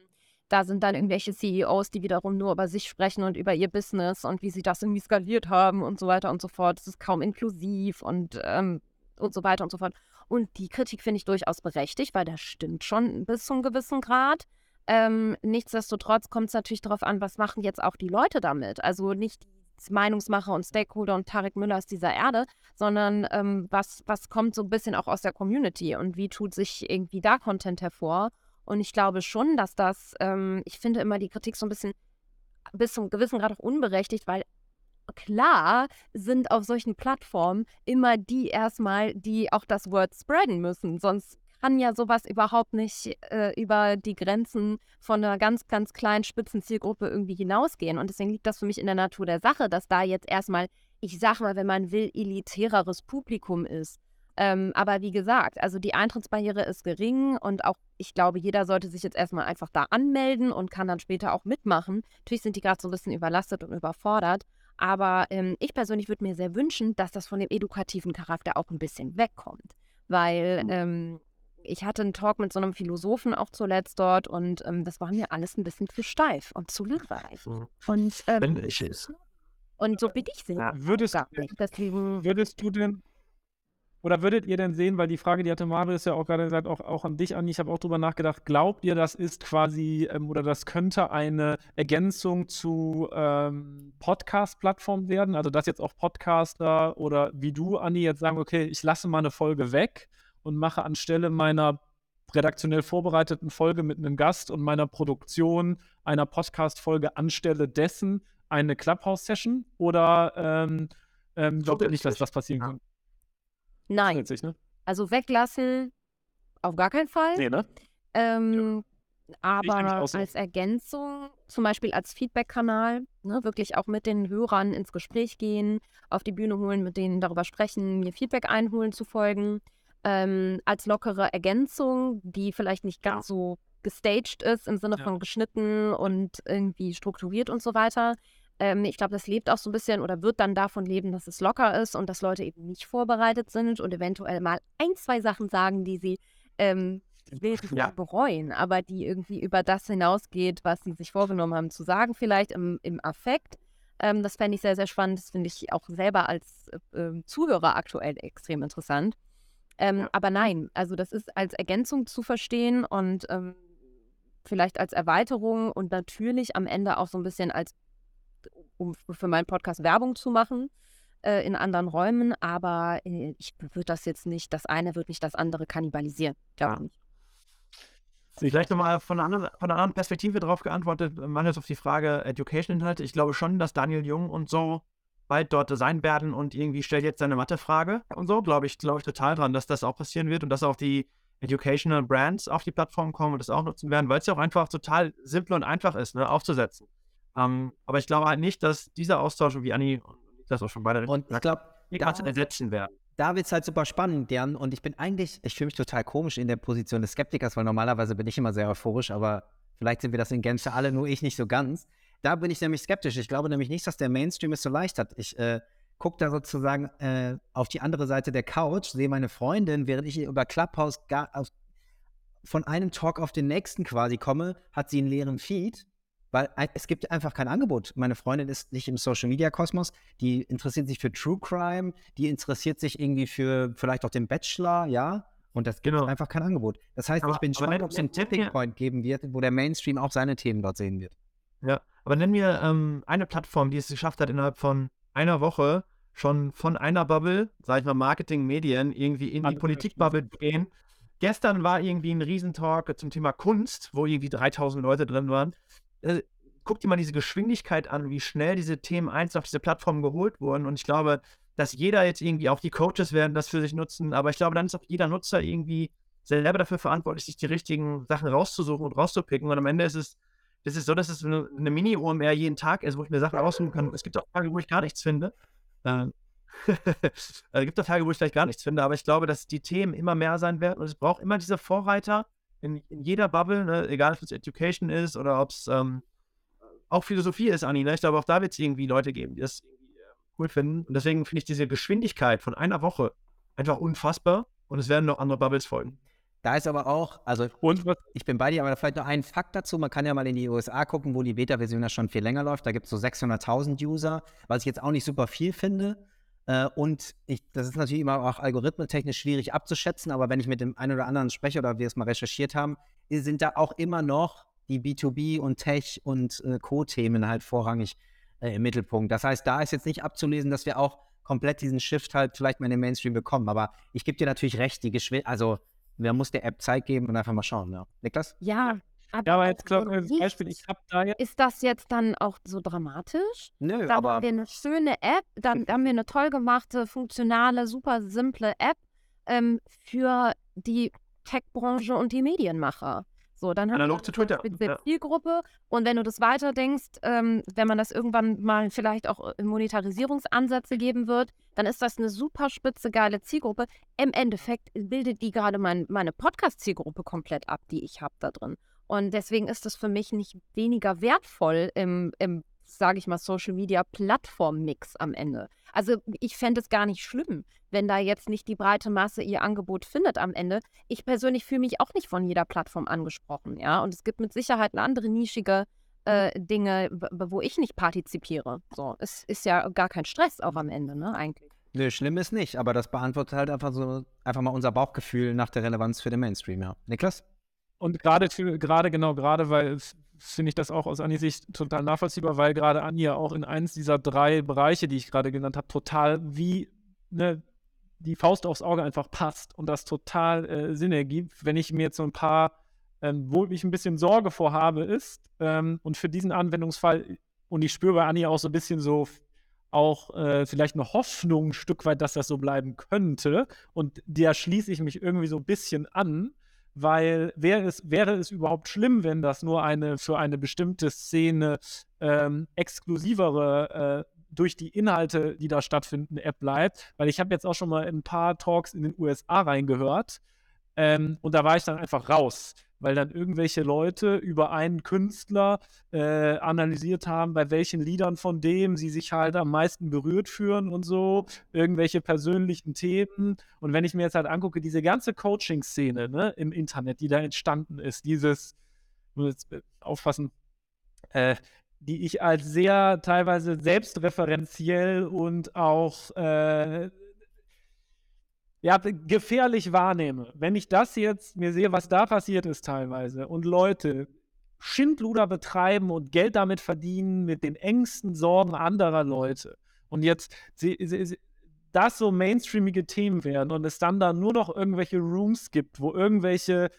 Speaker 3: da sind dann irgendwelche CEOs, die wiederum nur über sich sprechen und über ihr Business und wie sie das irgendwie skaliert haben und so weiter und so fort. Es ist kaum inklusiv und, ähm, und so weiter und so fort. Und die Kritik finde ich durchaus berechtigt, weil das stimmt schon bis zu einem gewissen Grad. Ähm, nichtsdestotrotz kommt es natürlich darauf an, was machen jetzt auch die Leute damit. Also nicht die Meinungsmacher und Stakeholder und Tarek Müller aus dieser Erde, sondern ähm, was, was kommt so ein bisschen auch aus der Community und wie tut sich irgendwie da Content hervor. Und ich glaube schon, dass das, ähm, ich finde immer die Kritik so ein bisschen bis zum gewissen Grad auch unberechtigt, weil klar sind auf solchen Plattformen immer die erstmal, die auch das Word spreaden müssen. Sonst kann ja sowas überhaupt nicht äh, über die Grenzen von einer ganz, ganz kleinen Spitzenzielgruppe irgendwie hinausgehen. Und deswegen liegt das für mich in der Natur der Sache, dass da jetzt erstmal, ich sag mal, wenn man will, elitäreres Publikum ist. Ähm, aber wie gesagt, also die Eintrittsbarriere ist gering und auch, ich glaube, jeder sollte sich jetzt erstmal einfach da anmelden und kann dann später auch mitmachen. Natürlich sind die gerade so ein bisschen überlastet und überfordert, Aber ähm, ich persönlich würde mir sehr wünschen, dass das von dem edukativen Charakter auch ein bisschen wegkommt. Weil
Speaker 2: Mhm.
Speaker 3: ähm, ich hatte einen Talk mit so einem Philosophen auch zuletzt dort und ähm, das war mir alles ein bisschen zu steif und zu langweilig.
Speaker 2: Mhm.
Speaker 3: Und, ähm,
Speaker 2: Wenn ich es.
Speaker 3: und so bin ich sehr
Speaker 2: Ja.
Speaker 4: Würdest.
Speaker 3: Deswegen,
Speaker 4: würdest du denn, oder würdet ihr denn sehen, weil die Frage, die hatte Marius ja auch gerade gesagt, auch, auch an dich, Anni, ich habe auch drüber nachgedacht, glaubt ihr, das ist quasi, ähm, oder das könnte eine Ergänzung zu ähm, Podcast-Plattformen werden? Also, dass jetzt auch Podcaster oder wie du, Anni, jetzt sagen, okay, ich lasse mal eine Folge weg und mache anstelle meiner redaktionell vorbereiteten Folge mit einem Gast und meiner Produktion einer Podcast-Folge anstelle dessen eine Clubhouse-Session? Oder ähm, ähm, glaubt ihr nicht, dass das passieren
Speaker 2: Ja.
Speaker 4: kann?
Speaker 3: nein.
Speaker 4: Zusätzlich, ne?
Speaker 3: Also weglassen auf gar keinen Fall.
Speaker 4: Nee, ne?
Speaker 3: Ähm,
Speaker 4: eigentlich
Speaker 3: aber
Speaker 4: so.
Speaker 3: als Ergänzung, zum Beispiel als Feedback-Kanal, ne, wirklich auch mit den Hörern ins Gespräch gehen, auf die Bühne holen, mit denen darüber sprechen, mir Feedback einholen zu folgen. Ähm, als lockere Ergänzung, die vielleicht nicht ganz so gestaged ist, im Sinne
Speaker 4: Ja.
Speaker 3: von geschnitten und irgendwie strukturiert und so weiter. Ähm, ich glaube, das lebt auch so ein bisschen oder wird dann davon leben, dass es locker ist und dass Leute eben nicht vorbereitet sind und eventuell mal ein, zwei Sachen sagen, die sie ähm, will
Speaker 2: Ja.
Speaker 3: bereuen, aber die irgendwie über das hinausgeht, was sie sich vorgenommen haben zu sagen, vielleicht im, im Affekt. Ähm, das fände ich sehr, sehr spannend. Das finde ich auch selber als äh, ähm, Zuhörer aktuell extrem interessant. Ähm,
Speaker 2: Ja.
Speaker 3: Aber nein, also das ist als Ergänzung zu verstehen und ähm, vielleicht als Erweiterung und natürlich am Ende auch so ein bisschen als, um für meinen Podcast Werbung zu machen äh, in anderen Räumen. Aber äh, ich würde das jetzt nicht, das eine wird nicht das andere kannibalisieren. Glaube
Speaker 2: Ja.
Speaker 3: ich nicht.
Speaker 2: Vielleicht nochmal von, einer anderen- von einer anderen Perspektive drauf geantwortet, äh, Manuel, auf die Frage Education-Inhalte. Ich glaube schon, dass Daniel Jung und so bald dort sein werden und irgendwie stellt jetzt seine Mathefrage und so, glaube ich, glaube ich total dran, dass das auch passieren wird und dass auch die Educational Brands auf die Plattform kommen und das auch nutzen werden, weil es ja auch einfach total simpel und einfach ist, ne, aufzusetzen. Ähm, aber ich glaube halt nicht, dass dieser Austausch, wie Anni das auch schon beide
Speaker 1: Und ich glaube,
Speaker 2: ersetzen werden.
Speaker 1: da wird es halt super spannend, Jan. Und ich bin eigentlich, ich fühle mich total komisch in der Position des Skeptikers, weil normalerweise bin ich immer sehr euphorisch, aber vielleicht sind wir das in Gänze alle, nur ich nicht so ganz. Da bin ich nämlich skeptisch. Ich glaube nämlich nicht, dass der Mainstream es so leicht hat. Ich äh, gucke da sozusagen äh, auf die andere Seite der Couch, sehe meine Freundin, während ich über Clubhouse gar, auf, von einem Talk auf den nächsten quasi komme, hat sie einen leeren Feed. Weil es gibt einfach kein Angebot. Meine Freundin ist nicht im Social Media Kosmos. Die interessiert sich für True Crime, die interessiert sich irgendwie für vielleicht auch den Bachelor, ja. Und das gibt
Speaker 2: Genau.
Speaker 1: einfach kein Angebot. Das heißt,
Speaker 2: Aber-
Speaker 1: ich bin gespannt, ob es einen Tipping Point geben wird, wo der Mainstream auch seine Themen dort sehen wird.
Speaker 2: Ja, aber nenn mir ähm, eine Plattform, die es geschafft hat, innerhalb von einer Woche schon von einer Bubble, sag ich mal, Marketing, Medien, irgendwie in die Politikbubble zu gehen. Gestern war irgendwie ein Riesentalk zum Thema Kunst, wo irgendwie 3000 Leute drin waren. Äh, guck dir mal diese Geschwindigkeit an, wie schnell diese Themen eins auf diese Plattform geholt wurden. Und ich glaube, dass jeder jetzt irgendwie, auch die Coaches werden das für sich nutzen, aber ich glaube, dann ist auch jeder Nutzer irgendwie selber dafür verantwortlich, sich die richtigen Sachen rauszusuchen und rauszupicken. Und am Ende ist es das ist so, dass es eine, eine Mini-OMR jeden Tag ist, wo ich mir Sachen aussuchen kann. Es gibt auch Tage, wo ich gar nichts finde. Äh, es gibt auch Tage, wo ich vielleicht gar nichts finde, aber ich glaube, dass die Themen immer mehr sein werden und es braucht immer diese Vorreiter in, in jeder Bubble, ne? egal ob es Education ist oder ob es ähm, auch Philosophie ist, Anni. Ne? Ich glaube, auch da wird es irgendwie Leute geben, die das äh, cool finden. Und deswegen finde ich diese Geschwindigkeit von einer Woche einfach unfassbar und es werden noch andere Bubbles folgen.
Speaker 1: Da ist aber auch, also
Speaker 4: Und was,
Speaker 1: ich bin bei dir, aber vielleicht noch ein Fakt dazu. Man kann ja mal in die USA gucken, wo die Beta-Version ja schon viel länger läuft. Da gibt es so 600.000 User, was ich jetzt auch nicht super viel finde. Äh, und ich, das ist natürlich immer auch algorithmentechnisch schwierig abzuschätzen, aber wenn ich mit dem einen oder anderen spreche oder wir es mal recherchiert haben, sind da auch immer noch die B2B und Tech und äh, Co-Themen halt vorrangig äh, im Mittelpunkt. Das heißt, da ist jetzt nicht abzulesen, dass wir auch komplett diesen Shift halt vielleicht mal in den Mainstream bekommen. Aber ich gebe dir natürlich recht, die Geschwindigkeit, also man muss der App Zeit geben und einfach mal schauen. Ja. Niklas?
Speaker 3: Ja,
Speaker 4: ja, aber jetzt
Speaker 3: also
Speaker 4: klar, als
Speaker 3: nicht-
Speaker 4: Beispiel, ich habe da jetzt,
Speaker 3: Ist das jetzt dann auch so dramatisch?
Speaker 1: Nö,
Speaker 3: Da
Speaker 1: aber
Speaker 3: haben wir eine schöne App, dann haben wir eine toll gemachte, funktionale, super simple App ähm, für die Tech-Branche und die Medienmacher. So, dann
Speaker 2: Analog
Speaker 3: wir
Speaker 2: zu Twitter,
Speaker 3: eine
Speaker 2: ja.
Speaker 3: Zielgruppe und wenn du das weiterdenkst, ähm, wenn man das irgendwann mal vielleicht auch äh, Monetarisierungsansätze geben wird, dann ist das eine super spitze, geile Zielgruppe. Im Endeffekt bildet die gerade mein, meine Podcast-Zielgruppe komplett ab, die ich habe da drin. Und deswegen ist es für mich nicht weniger wertvoll im, im sage ich mal, Social Media Plattform-Mix am Ende. Also ich fände es gar nicht schlimm, wenn da jetzt nicht die breite Masse ihr Angebot findet am Ende. Ich persönlich fühle mich auch nicht von jeder Plattform angesprochen, ja. Und es gibt mit Sicherheit andere nischige äh, Dinge, wo ich nicht partizipiere. So, es ist ja gar kein Stress auch am Ende, ne, eigentlich.
Speaker 1: Nö, schlimm ist nicht, aber das beantwortet halt einfach so einfach mal unser Bauchgefühl nach der Relevanz für den Mainstream, ja. Niklas?
Speaker 4: Und gerade, gerade genau, gerade weil finde ich das auch aus Annis Sicht total nachvollziehbar, weil gerade Anja auch in eins dieser drei Bereiche, die ich gerade genannt habe, total wie ne, die Faust aufs Auge einfach passt und das total äh, Sinn ergibt. Wenn ich mir jetzt so ein paar, ähm, wo ich ein bisschen Sorge vor habe, ist, ähm, und für diesen Anwendungsfall, und ich spüre bei Anja auch so ein bisschen so auch äh, vielleicht eine Hoffnung ein Stück weit, dass das so bleiben könnte. Und der schließe ich mich irgendwie so ein bisschen an weil wäre es, wäre es überhaupt schlimm, wenn das nur eine für eine bestimmte Szene ähm, exklusivere äh, durch die Inhalte, die da stattfinden, App bleibt. Weil ich habe jetzt auch schon mal ein paar Talks in den USA reingehört ähm, und da war ich dann einfach raus weil dann irgendwelche Leute über einen Künstler äh, analysiert haben, bei welchen Liedern von dem sie sich halt am meisten berührt fühlen und so, irgendwelche persönlichen Themen. Und wenn ich mir jetzt halt angucke, diese ganze Coaching-Szene ne, im Internet, die da entstanden ist, dieses, muss jetzt äh, aufpassen, äh, die ich als sehr teilweise selbstreferenziell und auch äh, ja, gefährlich wahrnehme, wenn ich das jetzt mir sehe, was da passiert ist teilweise und Leute Schindluder betreiben und Geld damit verdienen mit den engsten Sorgen anderer Leute und jetzt das so mainstreamige Themen werden und es dann da nur noch irgendwelche Rooms gibt, wo irgendwelche äh,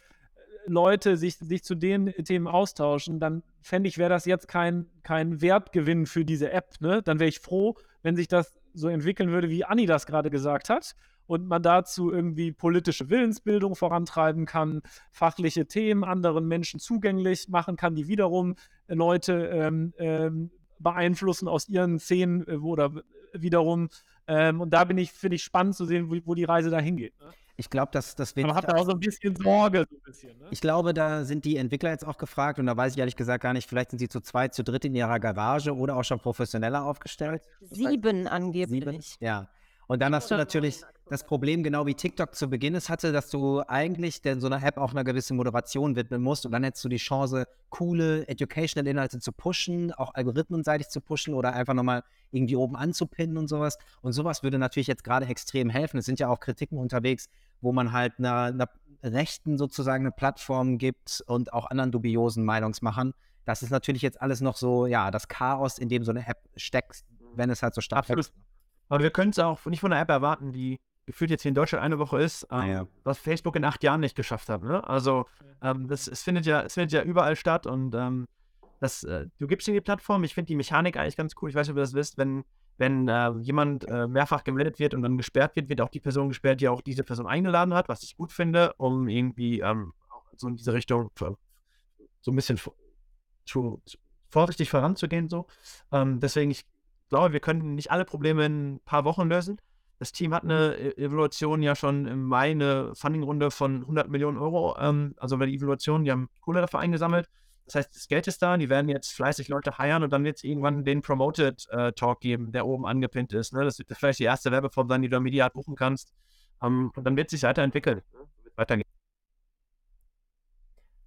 Speaker 4: Leute sich, sich zu den Themen austauschen, dann fände ich, wäre das jetzt kein, kein Wertgewinn für diese App. Ne? Dann wäre ich froh, wenn sich das so entwickeln würde, wie Anni das gerade gesagt hat und man dazu irgendwie politische Willensbildung vorantreiben kann, fachliche Themen anderen Menschen zugänglich machen kann, die wiederum Leute ähm, ähm, beeinflussen aus ihren Szenen äh, oder wiederum. Ähm, und da bin ich, finde ich spannend zu sehen, wo, wo die Reise da hingeht. Ne?
Speaker 1: Ich glaube, dass das wird.
Speaker 4: Man hat da auch so ein bisschen Sorge. So ein bisschen, ne?
Speaker 1: Ich glaube, da sind die Entwickler jetzt auch gefragt und da weiß ich ehrlich gesagt gar nicht, vielleicht sind sie zu zweit, zu dritt in ihrer Garage oder auch schon professioneller aufgestellt.
Speaker 3: Sieben angeblich.
Speaker 1: Sieben? Ja. Und dann hast du natürlich das Problem, genau wie TikTok zu Beginn es hatte, dass du eigentlich denn so einer App auch einer gewissen Moderation widmen musst und dann hättest du die Chance, coole Educational Inhalte zu pushen, auch algorithmenseitig zu pushen oder einfach nochmal irgendwie oben anzupinnen und sowas. Und sowas würde natürlich jetzt gerade extrem helfen. Es sind ja auch Kritiken unterwegs, wo man halt einer, einer Rechten sozusagen eine Plattform gibt und auch anderen dubiosen Meinungsmachern. Das ist natürlich jetzt alles noch so, ja, das Chaos, in dem so eine App steckt, wenn es halt so stark
Speaker 2: ist. Aber wir können es auch nicht von einer App erwarten, die gefühlt jetzt hier in Deutschland eine Woche ist, ähm,
Speaker 1: ja.
Speaker 2: was Facebook in acht Jahren nicht geschafft hat. Ne? Also ähm, das, es, findet ja, es findet ja überall statt und ähm, das, äh, du gibst in die Plattform. Ich finde die Mechanik eigentlich ganz cool. Ich weiß nicht, ob ihr das wisst, wenn, wenn äh, jemand äh, mehrfach gemeldet wird und dann gesperrt wird, wird auch die Person gesperrt, die auch diese Person eingeladen hat, was ich gut finde, um irgendwie ähm, so in diese Richtung so ein bisschen zu, vorsichtig voranzugehen. So. Ähm, deswegen, ich glaube, wir können nicht alle Probleme in ein paar Wochen lösen. Das Team hat eine e-, Evaluation ja schon im Mai eine Fundingrunde von 100 Millionen Euro. Ähm, also bei der Evaluation, die haben Kohle dafür eingesammelt. Das heißt, das Geld ist da, die werden jetzt fleißig Leute heiern und dann wird es irgendwann den Promoted äh, Talk geben, der oben angepinnt ist. Ne? Das wird vielleicht die erste Werbeform sein, die du medial buchen kannst. Ähm, und dann wird sich weiterentwickeln. Ne? Wird weitergehen.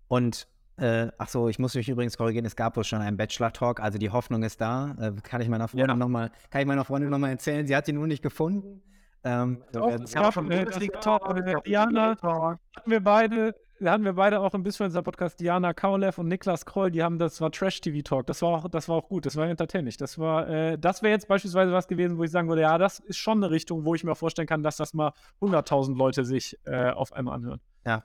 Speaker 1: Und äh, ach so, ich muss mich übrigens korrigieren, es gab wohl schon einen Bachelor-Talk, also die Hoffnung ist da. Äh, kann ich meiner Freundin ja. nochmal, kann ich meiner Freundin nochmal erzählen, sie hat ihn nur nicht gefunden.
Speaker 4: Ähm, Doch, es gab schon einen Talk, aber Diana, hatten wir beide, hatten wir beide auch ein bisschen in unserem Podcast, Diana Kaulev und Niklas Kroll, die haben, das war Trash-TV-Talk, das war auch, das war auch gut, das war entertaining. Das war, äh, das wäre jetzt beispielsweise was gewesen, wo ich sagen würde, ja, das ist schon eine Richtung, wo ich mir vorstellen kann, dass das mal 100.000 Leute sich äh, auf einmal anhören.
Speaker 1: Ja,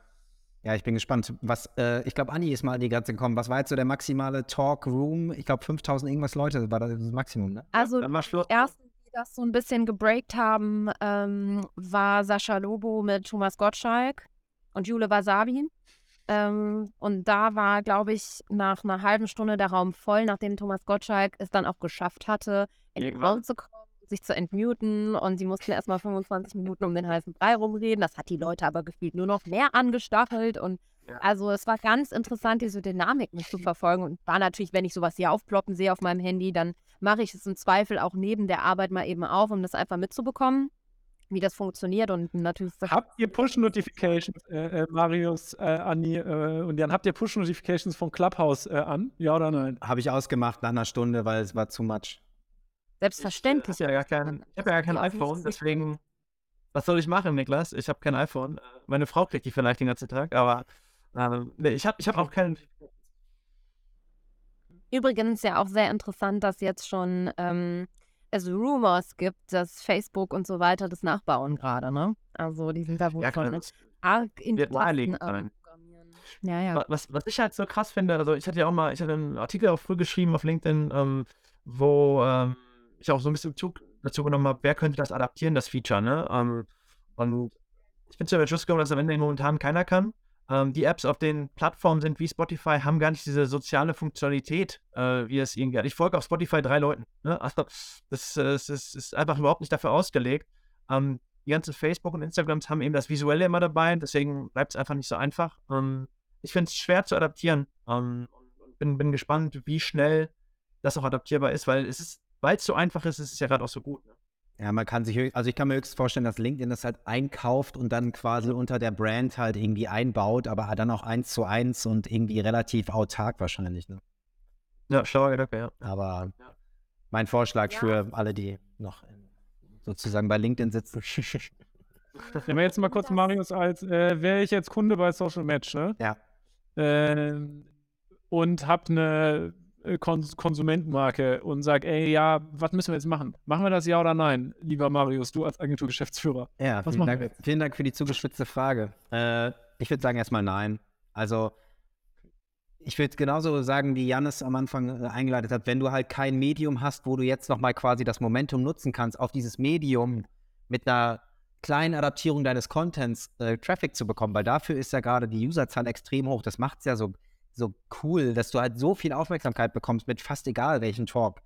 Speaker 1: ja, ich bin gespannt. Was, äh, ich glaube, Anni ist mal an die Grenze gekommen. Was war jetzt so der maximale Talk-Room? Ich glaube, 5000 irgendwas Leute war das Maximum, ne?
Speaker 3: Also, ja, erst, die das so ein bisschen gebreakt haben, ähm, war Sascha Lobo mit Thomas Gottschalk und Jule Wasabi. Ähm, und da war, glaube ich, nach einer halben Stunde der Raum voll, nachdem Thomas Gottschalk es dann auch geschafft hatte, in den Raum zu kommen sich zu entmuten und sie mussten erstmal 25 Minuten um den heißen Brei rumreden. Das hat die Leute aber gefühlt nur noch mehr angestachelt und
Speaker 2: Ja.
Speaker 3: Also es war ganz interessant, diese Dynamik mit zu verfolgen. Und war natürlich, wenn ich sowas hier aufploppen sehe auf meinem Handy, dann mache ich es im Zweifel auch neben der Arbeit mal eben auf, um das einfach mitzubekommen, wie das funktioniert. Und natürlich
Speaker 4: Habt ihr Push-Notifications, äh, äh, Marius, äh, Anni äh, und Jan, habt ihr Push-Notifications von Clubhouse äh, an? Ja oder nein?
Speaker 1: Habe ich ausgemacht nach einer Stunde, weil es war zu much.
Speaker 3: Selbstverständlich.
Speaker 2: Ich habe ja gar kein, ich hab ja gar kein iPhone, deswegen. Was soll ich machen, Niklas? Ich habe kein iPhone. Äh, Meine Frau kriegt die vielleicht den ganzen Tag, aber ähm, nee, ich habe ich hab auch keinen.
Speaker 3: Übrigens ja auch sehr interessant, dass jetzt schon ähm, es Rumors gibt, dass Facebook und so weiter das nachbauen gerade, ne? Also die sind da wohl
Speaker 2: Ja,
Speaker 3: schon arg in
Speaker 2: wird naheliegend sein.
Speaker 3: Ja, ja.
Speaker 2: Wa- Was, was ich halt so krass finde, also ich hatte ja auch mal, ich hatte einen Artikel auch früh geschrieben auf LinkedIn, ähm, wo ähm, ich auch so ein bisschen Bezug dazu genommen habe, wer könnte das adaptieren, das Feature, ne? Ähm, und ich bin zu dem Schluss gekommen, dass am Ende momentan keiner kann. Ähm, die Apps auf den Plattformen sind wie Spotify, haben gar nicht diese soziale Funktionalität, äh, wie es irgendwie hat. Ich folge auf Spotify drei Leuten. Ne? Also, das, äh, das ist, einfach überhaupt nicht dafür ausgelegt. Ähm, die ganzen Facebook und Instagrams haben eben das Visuelle immer dabei, deswegen bleibt es einfach nicht so einfach. Ähm, ich finde es schwer zu adaptieren. Ähm, bin, bin gespannt, wie schnell das auch adaptierbar ist, weil es ist, weil es so einfach ist, ist es ja gerade auch so gut. Ne?
Speaker 1: Ja, man kann sich, höchst- also ich kann mir höchst vorstellen, dass LinkedIn das halt einkauft und dann quasi unter der Brand halt irgendwie einbaut, aber dann auch eins zu eins und irgendwie relativ autark wahrscheinlich. Ne?
Speaker 2: Ja, schlauer Gedanke, ja.
Speaker 1: Aber
Speaker 2: Ja.
Speaker 1: mein Vorschlag
Speaker 3: Ja.
Speaker 1: für alle, die noch sozusagen bei LinkedIn sitzen.
Speaker 4: Nehmen wir jetzt mal kurz Marius als, äh, wäre ich jetzt Kunde bei Social Match, ne?
Speaker 1: ja.
Speaker 4: Ähm, und hab eine äh, Kons Konsumentenmarke und sag, ey, ja, was müssen wir jetzt machen? Machen wir das ja oder nein, lieber Marius, du als Agenturgeschäftsführer?
Speaker 1: Ja,
Speaker 4: Was
Speaker 1: vielen
Speaker 4: machen
Speaker 1: Dank,
Speaker 4: wir jetzt?
Speaker 1: vielen Dank für die zugespitzte Frage. Äh, ich würde sagen erstmal nein. Also ich würde genauso sagen, wie Jannis am Anfang äh, eingeleitet hat, wenn du halt kein Medium hast, wo du jetzt nochmal quasi das Momentum nutzen kannst, auf dieses Medium mit einer kleinen Adaptierung deines Contents äh, Traffic zu bekommen, weil dafür ist ja gerade die Userzahl extrem hoch. Das macht es ja so, so cool, dass du halt so viel Aufmerksamkeit bekommst mit fast egal welchen Talk.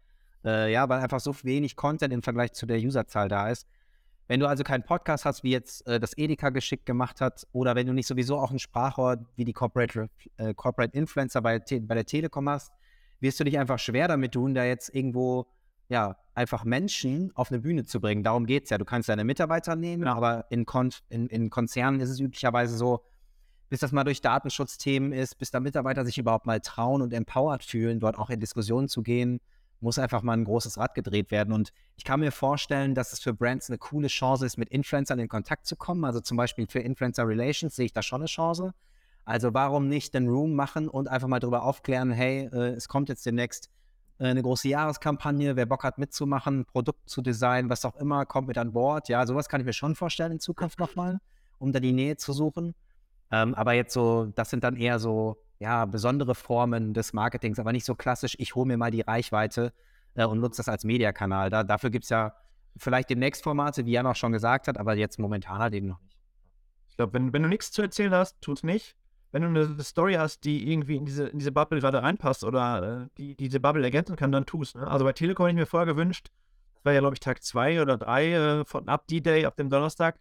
Speaker 1: Äh, ja, weil einfach so wenig Content im Vergleich zu der Userzahl da ist. Wenn du also keinen Podcast hast, wie jetzt äh, das Edeka geschickt gemacht hat, oder wenn du nicht sowieso auch ein Sprachrohr wie die Corporate, äh, Corporate Influencer bei, bei der Telekom hast, wirst du dich einfach schwer damit tun, da jetzt irgendwo, ja, einfach Menschen auf eine Bühne zu bringen. Darum geht es ja. Du kannst deine Mitarbeiter nehmen, aber in, Kon in, in Konzernen ist es üblicherweise so, bis das mal durch Datenschutzthemen ist, bis da Mitarbeiter sich überhaupt mal trauen und empowered fühlen, dort auch in Diskussionen zu gehen, muss einfach mal ein großes Rad gedreht werden. Und ich kann mir vorstellen, dass es für Brands eine coole Chance ist, mit Influencern in Kontakt zu kommen. Also zum Beispiel für Influencer Relations sehe ich da schon eine Chance. Also warum nicht den Room machen und einfach mal darüber aufklären, hey, äh, es kommt jetzt demnächst äh, eine große Jahreskampagne, wer Bock hat mitzumachen, Produkt zu designen, was auch immer, kommt mit an Bord. Ja, sowas kann ich mir schon vorstellen in Zukunft nochmal, um da die Nähe zu suchen. Ähm, aber jetzt so, das sind dann eher so, ja, besondere Formen des Marketings, aber nicht so klassisch, ich hole mir mal die Reichweite äh, und nutze das als Mediakanal. Da, dafür gibt es ja vielleicht demnächst Formate, wie Jan auch schon gesagt hat, aber jetzt momentan halt eben noch nicht.
Speaker 2: Ich glaube, wenn, wenn du nichts zu erzählen hast, tut's nicht. Wenn du eine Story hast, die irgendwie in diese, in diese Bubble gerade reinpasst oder äh, die diese Bubble ergänzen kann, dann tu's. Ne? Also bei Telekom hätte ich mir vorher gewünscht, das war ja, glaube ich, Tag zwei oder drei äh, von ab D-Day auf dem Donnerstag,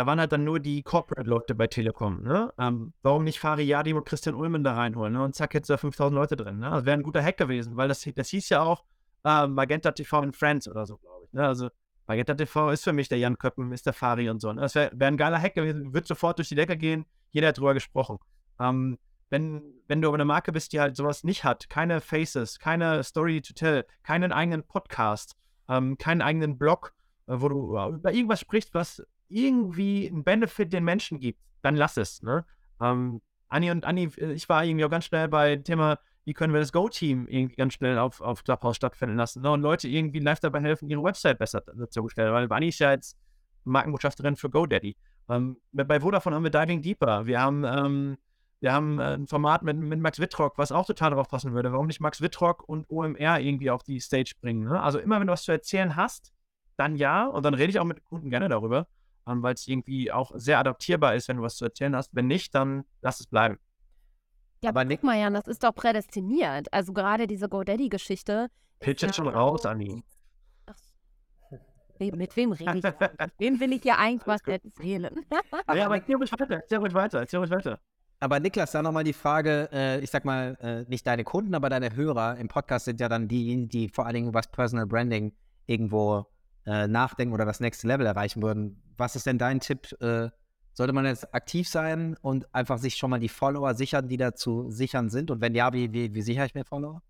Speaker 2: da waren halt dann nur die Corporate-Leute bei Telekom. Ne? Ähm, warum nicht Fari Yadim und Christian Ulmen da reinholen? Ne? Und zack, jetzt da 5000 Leute drin. Ne? Das wäre ein guter Hack gewesen, weil das, das hieß ja auch äh, Magenta TV in Friends oder so, glaube ich. Ne? Also Magenta TV ist für mich der Jan Köppen, ist der Fari und so. Ne? Das wäre wär ein geiler Hack gewesen, wird sofort durch die Decke gehen, jeder hat drüber gesprochen. Ähm, wenn, wenn du aber eine Marke bist, die halt sowas nicht hat, keine Faces, keine Story to tell, keinen eigenen Podcast, ähm, keinen eigenen Blog, äh, wo du äh, über irgendwas sprichst, was irgendwie einen Benefit den Menschen gibt, dann lass es. Ne? Ähm, Anni und Anni, äh, ich war irgendwie auch ganz schnell bei Thema, wie können wir das Go-Team irgendwie ganz schnell auf, auf Clubhouse stattfinden lassen ne? und Leute irgendwie live dabei helfen, ihre Website besser zu stellen, weil Anni ist ja jetzt Markenbotschafterin für GoDaddy. Ähm, bei Vodafone haben wir Diving Deeper, wir haben ähm, wir haben äh, ein Format mit, mit Max Wittrock, was auch total darauf passen würde. Warum nicht Max Wittrock und OMR irgendwie auf die Stage bringen? Ne? Also immer, wenn du was zu erzählen hast, dann ja. Und dann rede ich auch mit Kunden gerne darüber, weil es irgendwie auch sehr adaptierbar ist, wenn du was zu erzählen hast. Wenn nicht, dann lass es bleiben.
Speaker 3: Ja,
Speaker 1: Aber
Speaker 3: guck mal, Jan, das ist doch prädestiniert. Also gerade diese GoDaddy-Geschichte.
Speaker 2: Pitch
Speaker 3: ja
Speaker 2: jetzt schon raus, Anni.
Speaker 3: Ach, mit wem rede ich? wem will ich ja eigentlich was erzählen?
Speaker 2: ja, aber erzähl ruhig weiter, erzähl ruhig weiter, erzähl ruhig weiter.
Speaker 1: Aber Niklas, da nochmal die Frage, äh, ich sag mal, äh, nicht deine Kunden, aber deine Hörer im Podcast sind ja dann die, die vor allen Dingen über das Personal Branding irgendwo äh, nachdenken oder das nächste Level erreichen würden. Was ist denn dein Tipp? Äh, sollte man jetzt aktiv sein und einfach sich schon mal die Follower sichern, die dazu sichern sind? Und wenn ja, wie, wie, wie sichere ich mir Follower?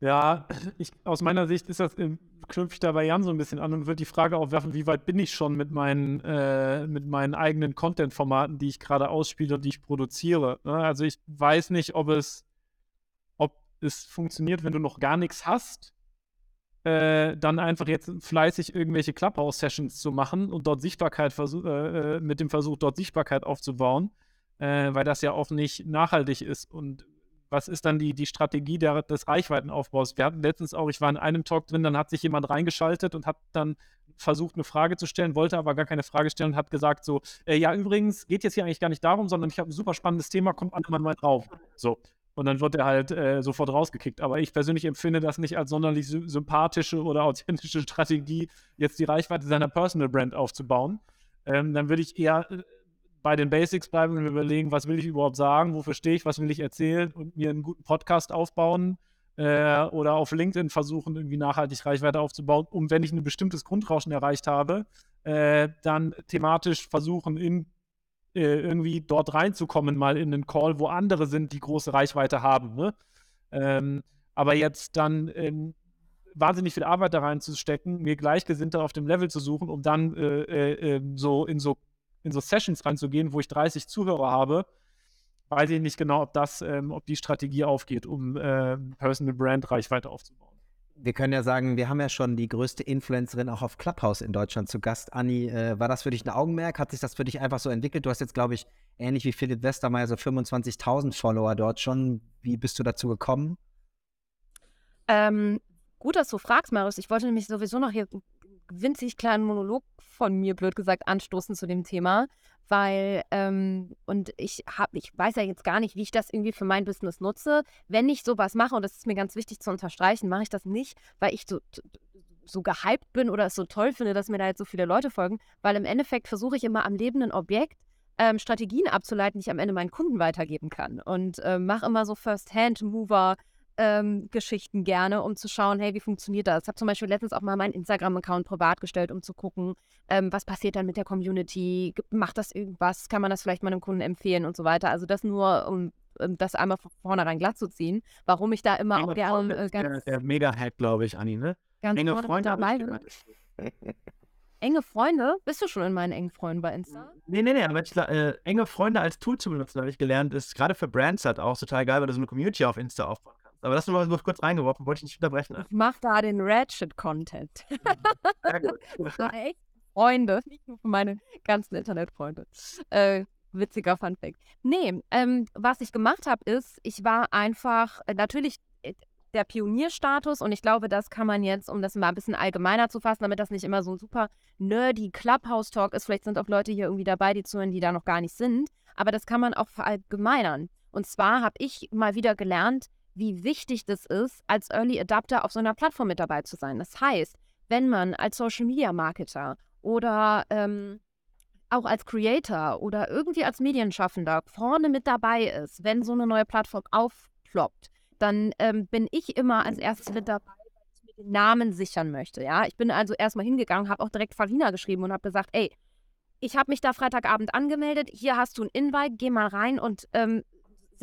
Speaker 4: Ja, ich, aus meiner Sicht ist das, äh, knüpfe ich da bei Jan so ein bisschen an und würde die Frage aufwerfen, wie weit bin ich schon mit meinen, äh, mit meinen eigenen Content-Formaten, die ich gerade ausspiele und die ich produziere. Ne? Also ich weiß nicht, ob es, ob es funktioniert, wenn du noch gar nichts hast, äh, dann einfach jetzt fleißig irgendwelche Clubhouse-Sessions zu machen und dort Sichtbarkeit äh, äh, mit dem Versuch, dort Sichtbarkeit aufzubauen, äh, weil das ja auch nicht nachhaltig ist. Und was ist dann die, die Strategie der, des Reichweitenaufbaus? Wir hatten letztens auch, ich war in einem Talk drin, dann hat sich jemand reingeschaltet und hat dann versucht, eine Frage zu stellen, wollte aber gar keine Frage stellen und hat gesagt so, äh, ja, übrigens, geht jetzt hier eigentlich gar nicht darum, sondern ich habe ein super spannendes Thema, kommt alle mal drauf. So. Und dann wird er halt äh, sofort rausgekickt. Aber ich persönlich empfinde das nicht als sonderlich sy sympathische oder authentische Strategie, jetzt die Reichweite seiner Personal Brand aufzubauen. Ähm, dann würde ich eher äh, bei den Basics bleiben und überlegen, was will ich überhaupt sagen, wofür stehe ich, was will ich erzählen und mir einen guten Podcast aufbauen äh, oder auf LinkedIn versuchen, irgendwie nachhaltig Reichweite aufzubauen, um, wenn ich ein bestimmtes Grundrauschen erreicht habe, äh, dann thematisch versuchen, in, äh, irgendwie dort reinzukommen, mal in einen Call, wo andere sind, die große Reichweite haben. Ne? Ähm, aber jetzt dann ähm, wahnsinnig viel Arbeit da reinzustecken, mir Gleichgesinnte auf dem Level zu suchen, um dann äh, äh, ähm, so in so in so Sessions reinzugehen, wo ich 30 Zuhörer habe, weiß ich nicht genau, ob das, ähm, ob die Strategie aufgeht, um äh, Personal Brand Reichweite aufzubauen.
Speaker 1: Wir können ja sagen, wir haben ja schon die größte Influencerin auch auf Clubhouse in Deutschland zu Gast. Anni, äh, war das für dich ein Augenmerk? Hat sich das für dich einfach so entwickelt? Du hast jetzt, glaube ich, ähnlich wie Philipp Westermeier so 25.000 Follower dort schon. Wie bist du dazu gekommen?
Speaker 3: Ähm, gut, dass du fragst, Marius. Ich wollte nämlich sowieso noch hier winzig kleinen Monolog von mir, blöd gesagt, anstoßen zu dem Thema, weil, ähm, und ich habe, ich weiß ja jetzt gar nicht, wie ich das irgendwie für mein Business nutze. Wenn ich sowas mache, und das ist mir ganz wichtig zu unterstreichen, mache ich das nicht, weil ich so, so gehypt bin oder es so toll finde, dass mir da jetzt so viele Leute folgen, weil im Endeffekt versuche ich immer am lebenden Objekt ähm, Strategien abzuleiten, die ich am Ende meinen Kunden weitergeben kann. Und äh, mache immer so First-Hand-Mover, ähm, Geschichten gerne, um zu schauen, hey, wie funktioniert das? Ich habe zum Beispiel letztens auch mal meinen Instagram-Account privat gestellt, um zu gucken, ähm, was passiert dann mit der Community? Macht das irgendwas? Kann man das vielleicht meinem Kunden empfehlen und so weiter? Also das nur, um, um das einmal von vornherein glatt zu ziehen, warum ich da immer Enge auch gerne
Speaker 2: äh, ganz... Der, der Mega-Hack, glaube ich, Anni, ne?
Speaker 3: Ganz Enge Freunde dabei. Enge Freunde? Bist du schon in meinen engen Freunden bei Insta?
Speaker 2: Nee, nee, nee, aber ich, äh, enge Freunde als Tool zu benutzen, habe ich gelernt, ist gerade für Brands halt auch total geil, weil du so eine Community auf Insta aufbauen aber das nur mal kurz reingeworfen, wollte ich nicht unterbrechen.
Speaker 3: Ich mach da den Ratchet-Content. Sehr gut. echt Freunde, nicht nur für meine ganzen Internetfreunde. Äh, witziger Funfact. Nee, ähm, was ich gemacht habe, ist, ich war einfach, äh, natürlich äh, der Pionierstatus und ich glaube, das kann man jetzt, um das mal ein bisschen allgemeiner zu fassen, damit das nicht immer so ein super nerdy Clubhouse-Talk ist, vielleicht sind auch Leute hier irgendwie dabei, die zuhören, die da noch gar nicht sind, aber das kann man auch verallgemeinern. Und zwar habe ich mal wieder gelernt, wie wichtig das ist, als Early Adapter auf so einer Plattform mit dabei zu sein. Das heißt, wenn man als Social Media Marketer oder ähm, auch als Creator oder irgendwie als Medienschaffender vorne mit dabei ist, wenn so eine neue Plattform aufploppt, dann ähm, bin ich immer als erstes mit dabei, weil ich mir den Namen sichern möchte. Ja, ich bin also erstmal hingegangen, habe auch direkt Farina geschrieben und habe gesagt, ey, ich habe mich da Freitagabend angemeldet, hier hast du ein Invite, geh mal rein und ähm,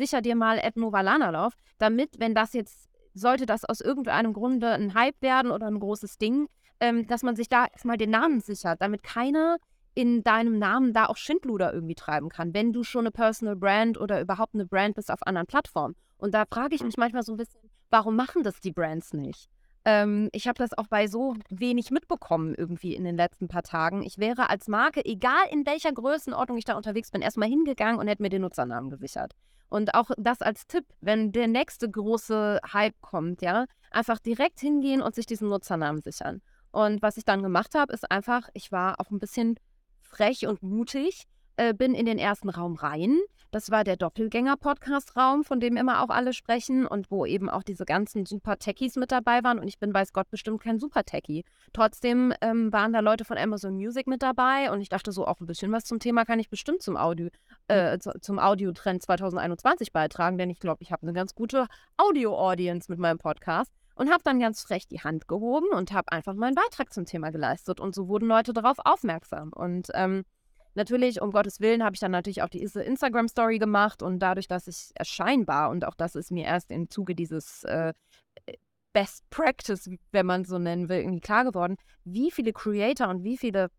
Speaker 3: sicher dir mal Ethnovalanalauf, damit, wenn das jetzt, sollte das aus irgendeinem Grunde ein Hype werden oder ein großes Ding, ähm, dass man sich da erstmal den Namen sichert, damit keiner in deinem Namen da auch Schindluder irgendwie treiben kann, wenn du schon eine Personal Brand oder überhaupt eine Brand bist auf anderen Plattformen. Und da frage ich mich manchmal so ein bisschen, warum machen das die Brands nicht? Ähm, ich habe das auch bei so wenig mitbekommen irgendwie in den letzten paar Tagen. Ich wäre als Marke, egal in welcher Größenordnung ich da unterwegs bin, erstmal hingegangen und hätte mir den Nutzernamen gesichert. Und auch das als Tipp, wenn der nächste große Hype kommt, ja, einfach direkt hingehen und sich diesen Nutzernamen sichern. Und was ich dann gemacht habe, ist einfach, ich war auch ein bisschen frech und mutig, äh, bin in den ersten Raum rein, Das war der Doppelgänger-Podcast-Raum, von dem immer auch alle sprechen und wo eben auch diese ganzen Super-Techies mit dabei waren. Und ich bin, weiß Gott, bestimmt kein Super-Techie. Trotzdem ähm, waren da Leute von Amazon Music mit dabei und ich dachte so, auch ein bisschen was zum Thema kann ich bestimmt zum Audio, äh, zum Audiotrend 2021 beitragen, denn ich glaube, ich habe eine ganz gute Audio-Audience mit meinem Podcast und habe dann ganz frech die Hand gehoben und habe einfach meinen Beitrag zum Thema geleistet. Und so wurden Leute darauf aufmerksam. Und ähm, Natürlich, um Gottes Willen, habe ich dann natürlich auch diese Instagram-Story gemacht und dadurch, dass ich erscheinbar und auch das ist mir erst im Zuge dieses äh, Best Practice, wenn man so nennen will, irgendwie klar geworden, wie viele Creator und wie viele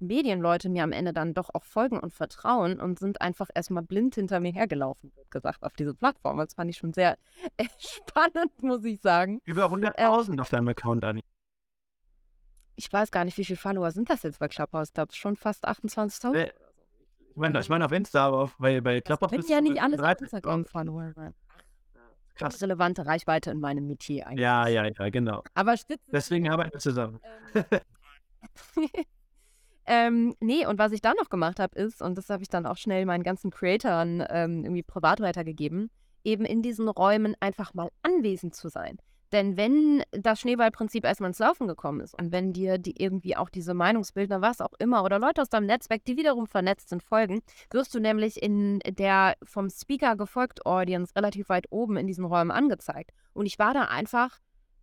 Speaker 3: Medienleute mir am Ende dann doch auch folgen und vertrauen und sind einfach erstmal blind hinter mir hergelaufen, wird gesagt, auf diese Plattform. Das fand ich schon sehr spannend, muss ich sagen.
Speaker 2: Über 100.000 äh, auf deinem Account, Anni
Speaker 3: ich weiß gar nicht, wie viele Follower sind das jetzt bei Clubhouse? Ich glaube schon fast 28.000.
Speaker 2: Äh, ich meine ich mein auf Insta, aber auf, bei, bei Clubhouse.
Speaker 3: Ich bin ja nicht alles auf Instagram-Follower. Krass. Relevante Reichweite in meinem Metier eigentlich.
Speaker 2: Ja, ja, ja, genau.
Speaker 3: Aber Stützen
Speaker 2: Deswegen arbeiten wir zusammen.
Speaker 3: Ähm, ähm, nee, und was ich dann noch gemacht habe, ist, und das habe ich dann auch schnell meinen ganzen Creatoren ähm, irgendwie privat weitergegeben, eben in diesen Räumen einfach mal anwesend zu sein. Denn wenn das Schneeballprinzip erstmal ins Laufen gekommen ist und wenn dir die irgendwie auch diese Meinungsbildner, was auch immer, oder Leute aus deinem Netzwerk, die wiederum vernetzt sind, folgen, wirst du nämlich in der vom Speaker gefolgt Audience relativ weit oben in diesen Räumen angezeigt. Und ich war da einfach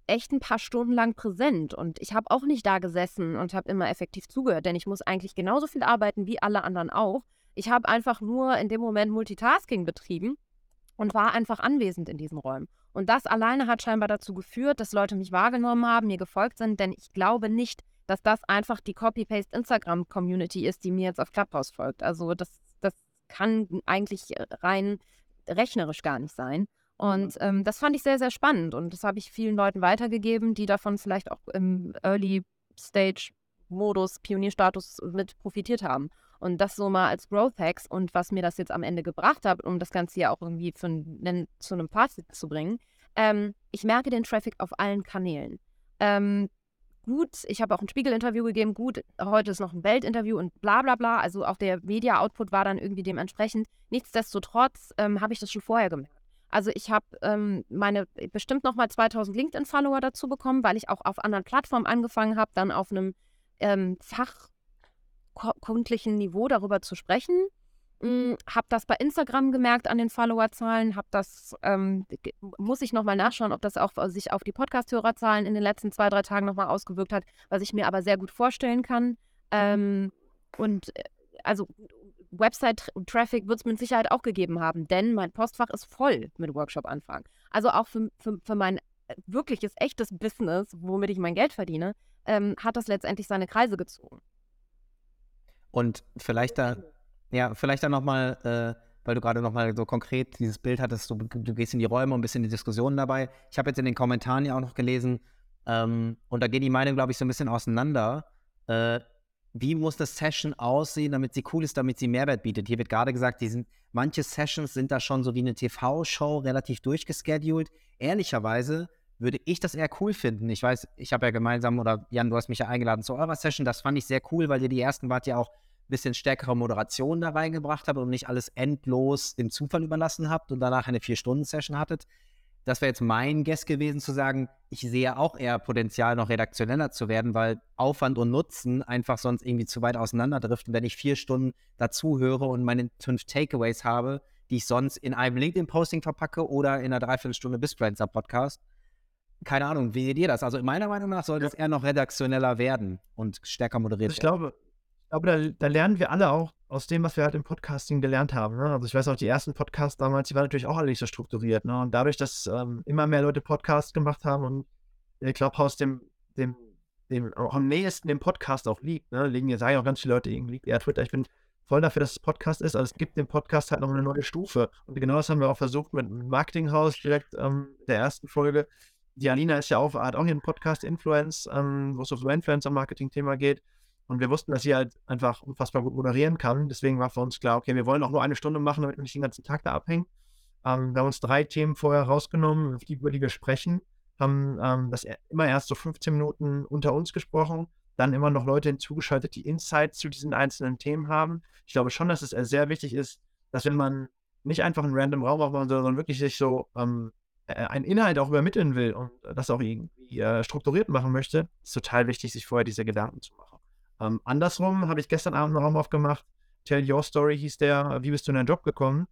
Speaker 3: echt ein paar Stunden lang präsent und ich habe auch nicht da gesessen und habe immer effektiv zugehört, denn ich muss eigentlich genauso viel arbeiten wie alle anderen auch. Ich habe einfach nur in dem Moment Multitasking betrieben und war einfach anwesend in diesen Räumen. Und das alleine hat scheinbar dazu geführt, dass Leute mich wahrgenommen haben, mir gefolgt sind, denn ich glaube nicht, dass das einfach die Copy-Paste-Instagram-Community ist, die mir jetzt auf Clubhouse folgt. Also das, das kann eigentlich rein rechnerisch gar nicht sein. Und ähm, das fand ich sehr, sehr spannend und das habe ich vielen Leuten weitergegeben, die davon vielleicht auch im Early Stage Modus, Pionierstatus mit profitiert haben. Und das so mal als Growth Hacks und was mir das jetzt am Ende gebracht hat, um das Ganze ja auch irgendwie einen, zu einem Fazit zu bringen. Ähm, ich merke den Traffic auf allen Kanälen. Ähm, gut, ich habe auch ein Spiegel-Interview gegeben, gut, heute ist noch ein Welt-Interview und bla bla bla. Also auch der Media-Output war dann irgendwie dementsprechend. Nichtsdestotrotz ähm, habe ich das schon vorher gemerkt. Also ich habe ähm, meine bestimmt nochmal 2000 LinkedIn-Follower dazu bekommen, weil ich auch auf anderen Plattformen angefangen habe, dann auf einem ähm, Fach kundlichen Niveau darüber zu sprechen. Hm, habe das bei Instagram gemerkt an den Followerzahlen, habe das, ähm, muss ich nochmal nachschauen, ob das auch sich auf die Podcast-Hörerzahlen in den letzten zwei, drei Tagen nochmal ausgewirkt hat, was ich mir aber sehr gut vorstellen kann. Mhm. Ähm, und äh, also Website-Traffic wird es mit Sicherheit auch gegeben haben, denn mein Postfach ist voll mit Workshop-Anfragen. Also auch für, für, für mein äh, wirkliches, echtes Business, womit ich mein Geld verdiene, ähm, hat das letztendlich seine Kreise gezogen.
Speaker 1: Und vielleicht da, ja, vielleicht dann nochmal, äh, weil du gerade nochmal so konkret dieses Bild hattest, du, du gehst in die Räume und bist in die Diskussionen dabei. Ich habe jetzt in den Kommentaren ja auch noch gelesen, ähm, und da geht die Meinung, glaube ich, so ein bisschen auseinander. Äh, wie muss das Session aussehen, damit sie cool ist, damit sie Mehrwert bietet? Hier wird gerade gesagt, die sind, manche Sessions sind da schon so wie eine TV-Show relativ durchgeschedult. Ehrlicherweise würde ich das eher cool finden. Ich weiß, ich habe ja gemeinsam, oder Jan, du hast mich ja eingeladen zu eurer Session. Das fand ich sehr cool, weil ihr die ersten wart ja auch bisschen stärkere Moderation da reingebracht habt und nicht alles endlos dem Zufall überlassen habt und danach eine Vier-Stunden-Session hattet. Das wäre jetzt mein Guess gewesen, zu sagen, ich sehe auch eher Potenzial, noch redaktioneller zu werden, weil Aufwand und Nutzen einfach sonst irgendwie zu weit auseinanderdriften, wenn ich vier Stunden dazu höre und meine fünf Takeaways habe, die ich sonst in einem LinkedIn-Posting verpacke oder in einer Dreiviertelstunde Bisfluencer-Podcast. Keine Ahnung, wie seht ihr das? Also meiner Meinung nach sollte es eher noch redaktioneller werden und stärker moderiert
Speaker 2: ich werden. Ich glaube, glaube, da, da, lernen wir alle auch aus dem, was wir halt im Podcasting gelernt haben. Ne? Also ich weiß auch, die ersten Podcasts damals, die waren natürlich auch alle nicht so strukturiert. Ne? Und dadurch, dass ähm, immer mehr Leute Podcasts gemacht haben und der Clubhouse dem, dem, dem am nächsten dem Podcast auch liegt, ne? liegen ja, sagen ja auch ganz viele Leute, liegt eher Twitter. Ich bin voll dafür, dass es Podcast ist, aber es gibt dem Podcast halt noch eine neue Stufe. Und genau das haben wir auch versucht mit dem Marketinghaus direkt ähm, der ersten Folge. Die Alina ist ja auch, hat auch einen Podcast Influence, ähm, wo es auf so Influencer-Marketing-Thema geht. Und wir wussten, dass sie halt einfach unfassbar gut moderieren kann. Deswegen war für uns klar, okay, wir wollen auch nur eine Stunde machen, damit wir nicht den ganzen Tag da abhängen. Ähm, wir haben uns drei Themen vorher rausgenommen, die, über die wir sprechen. Haben ähm, das e, immer erst so 15 Minuten unter uns gesprochen, dann immer noch Leute hinzugeschaltet, die Insights zu diesen einzelnen Themen haben. Ich glaube schon, dass es sehr wichtig ist, dass wenn man nicht einfach einen random Raum aufmacht, sondern wirklich sich so ähm, äh, einen Inhalt auch übermitteln will und das auch irgendwie äh, strukturiert machen möchte, ist total wichtig, sich vorher diese Gedanken zu machen. Ähm, andersrum habe ich gestern Abend einen Raum aufgemacht, Tell Your Story hieß der, wie bist du in deinen Job gekommen?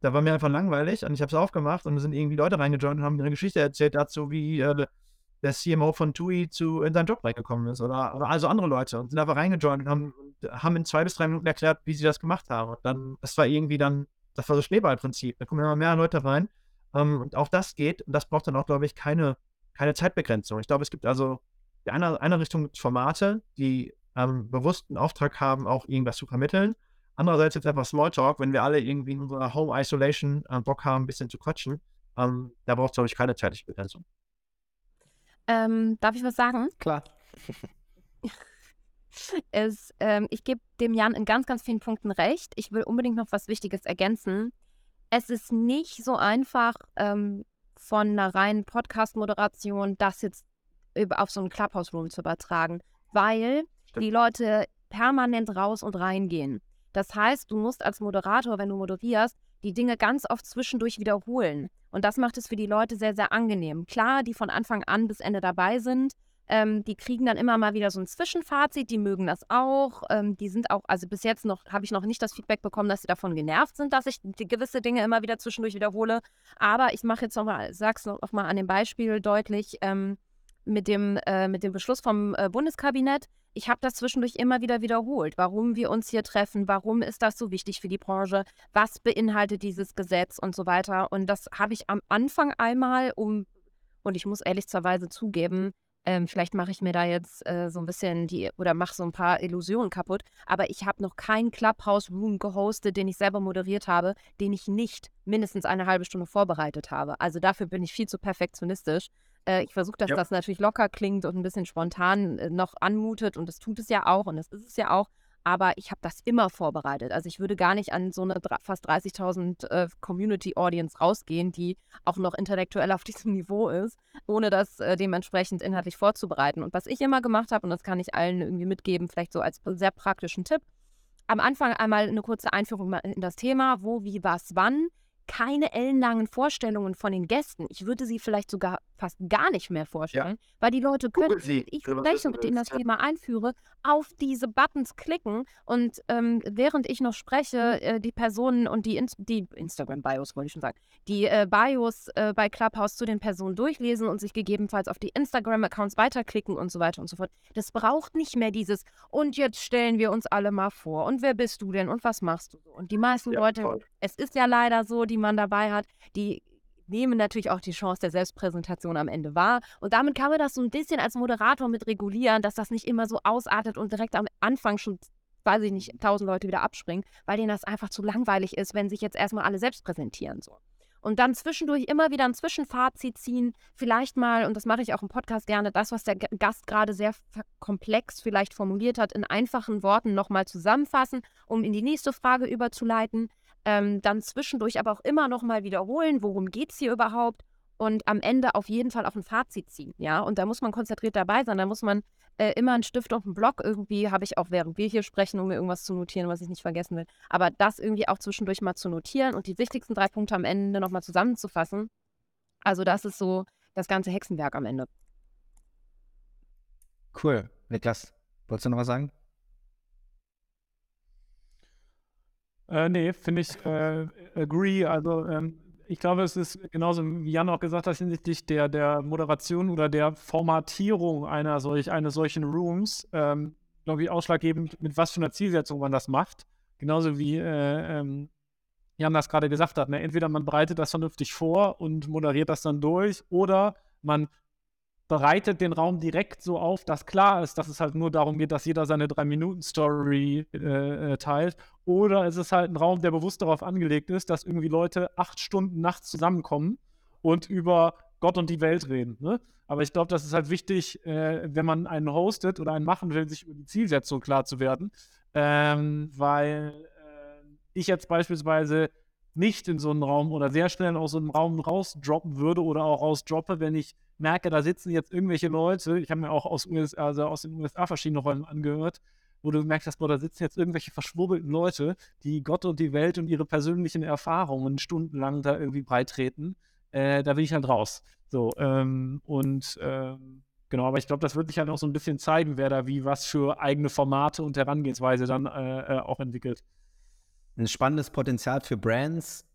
Speaker 2: Da war mir einfach langweilig und ich habe es aufgemacht und da sind irgendwie Leute reingejoint und haben eine Geschichte erzählt dazu, wie äh, der CMO von TUI zu, in seinen Job reingekommen ist oder, oder also andere Leute und sind einfach reingejoint und haben, haben in zwei bis drei Minuten erklärt, wie sie das gemacht haben. Und dann, das war irgendwie dann, das war so Schneeballprinzip. Da kommen immer mehr Leute rein. Ähm, und auch das geht und das braucht dann auch, glaube ich, keine, keine Zeitbegrenzung. Ich glaube, es gibt also die eine, eine Richtung Formate, die ähm, bewussten Auftrag haben, auch irgendwas zu vermitteln. Andererseits jetzt einfach Smalltalk, wenn wir alle irgendwie in unserer Home Isolation äh, Bock haben, ein bisschen zu quatschen, ähm, da braucht es, glaube ich, keine zeitliche Begrenzung.
Speaker 3: Ähm, darf ich was sagen?
Speaker 1: Klar.
Speaker 3: es, ähm, ich gebe dem Jan in ganz, ganz vielen Punkten recht. Ich will unbedingt noch was Wichtiges ergänzen. Es ist nicht so einfach, ähm, von einer reinen Podcast-Moderation das jetzt auf so einen Clubhouse-Room zu übertragen, weil Stimmt. die Leute permanent raus und reingehen. Das heißt, du musst als Moderator, wenn du moderierst, die Dinge ganz oft zwischendurch wiederholen. Und das macht es für die Leute sehr, sehr angenehm. Klar, die von Anfang an bis Ende dabei sind, ähm, die kriegen dann immer mal wieder so ein Zwischenfazit, die mögen das auch. Ähm, die sind auch, also bis jetzt noch, habe ich noch nicht das Feedback bekommen, dass sie davon genervt sind, dass ich gewisse Dinge immer wieder zwischendurch wiederhole. Aber ich mache jetzt nochmal, sag's noch mal an dem Beispiel deutlich, ähm, mit dem, äh, mit dem Beschluss vom äh, Bundeskabinett. Ich habe das zwischendurch immer wieder wiederholt, warum wir uns hier treffen, warum ist das so wichtig für die Branche, was beinhaltet dieses Gesetz und so weiter. Und das habe ich am Anfang einmal, um, und ich muss ehrlicherweise zugeben, ähm, vielleicht mache ich mir da jetzt äh, so ein bisschen die oder mache so ein paar Illusionen kaputt, aber ich habe noch keinen Clubhouse-Room gehostet, den ich selber moderiert habe, den ich nicht mindestens eine halbe Stunde vorbereitet habe. Also dafür bin ich viel zu perfektionistisch. Äh, ich versuche, dass ja. das natürlich locker klingt und ein bisschen spontan äh, noch anmutet und das tut es ja auch und das ist es ja auch. Aber ich habe das immer vorbereitet. Also ich würde gar nicht an so eine fast 30.000 äh, Community-Audience rausgehen, die auch noch intellektuell auf diesem Niveau ist, ohne das äh, dementsprechend inhaltlich vorzubereiten. Und was ich immer gemacht habe, und das kann ich allen irgendwie mitgeben, vielleicht so als sehr praktischen Tipp, am Anfang einmal eine kurze Einführung in das Thema, wo, wie, was, wann keine ellenlangen Vorstellungen von den Gästen. Ich würde sie vielleicht sogar fast gar nicht mehr vorstellen, ja. weil die Leute können, sie, ich spreche mit denen das Thema einführe, auf diese Buttons klicken und ähm, während ich noch spreche, mhm. äh, die Personen und die, In die Instagram-Bios, wollte ich schon sagen, die äh, Bios äh, bei Clubhouse zu den Personen durchlesen und sich gegebenenfalls auf die Instagram-Accounts weiterklicken und so weiter und so fort. Das braucht nicht mehr dieses und jetzt stellen wir uns alle mal vor und wer bist du denn und was machst du? Und die meisten ja, Leute, toll. es ist ja leider so, die man dabei hat, die nehmen natürlich auch die Chance der Selbstpräsentation am Ende wahr. Und damit kann man das so ein bisschen als Moderator mit regulieren, dass das nicht immer so ausartet und direkt am Anfang schon, weiß ich nicht, tausend Leute wieder abspringen, weil denen das einfach zu langweilig ist, wenn sich jetzt erstmal alle selbst präsentieren. So. Und dann zwischendurch immer wieder ein Zwischenfazit ziehen, vielleicht mal, und das mache ich auch im Podcast gerne, das, was der Gast gerade sehr komplex vielleicht formuliert hat, in einfachen Worten nochmal zusammenfassen, um in die nächste Frage überzuleiten ähm, dann zwischendurch aber auch immer noch mal wiederholen, worum geht es hier überhaupt und am Ende auf jeden Fall auf ein Fazit ziehen, ja. Und da muss man konzentriert dabei sein, da muss man äh, immer einen Stift und einen Block irgendwie, habe ich auch während wir hier sprechen, um mir irgendwas zu notieren, was ich nicht vergessen will. Aber das irgendwie auch zwischendurch mal zu notieren und die wichtigsten drei Punkte am Ende nochmal zusammenzufassen. Also das ist so das ganze Hexenwerk am Ende.
Speaker 1: Cool. Niklas, wolltest du noch was sagen?
Speaker 4: Äh, nee, finde ich, äh, agree. Also, ähm, ich glaube, es ist genauso, wie Jan auch gesagt hat, hinsichtlich der, der Moderation oder der Formatierung einer solch, eines solchen Rooms, ähm, glaube ich, ausschlaggebend, mit was für einer Zielsetzung man das macht. Genauso wie äh, ähm, Jan das gerade gesagt hat. Ne? Entweder man bereitet das vernünftig vor und moderiert das dann durch, oder man bereitet den Raum direkt so auf, dass klar ist, dass es halt nur darum geht, dass jeder seine drei-Minuten-Story äh, äh, teilt. Oder ist es halt ein Raum, der bewusst darauf angelegt ist, dass irgendwie Leute acht Stunden nachts zusammenkommen und über Gott und die Welt reden. Ne? Aber ich glaube, das ist halt wichtig, äh, wenn man einen hostet oder einen machen will, sich über die Zielsetzung klar zu werden. Ähm, weil äh, ich jetzt beispielsweise nicht in so einen Raum oder sehr schnell aus so einem Raum rausdroppen würde oder auch rausdroppe, wenn ich merke, da sitzen jetzt irgendwelche Leute, ich habe mir auch aus, USA, also aus den USA verschiedene Räume angehört, wo du gemerkt hast, da sitzen jetzt irgendwelche verschwurbelten Leute, die Gott und die Welt und ihre persönlichen Erfahrungen stundenlang da irgendwie breitreten. Äh, da bin ich halt raus. So, ähm, und ähm, genau, aber ich glaube, das wird sich halt auch so ein bisschen zeigen, wer da wie was für eigene Formate und Herangehensweise dann äh, äh auch entwickelt.
Speaker 1: Ein spannendes Potenzial für Brands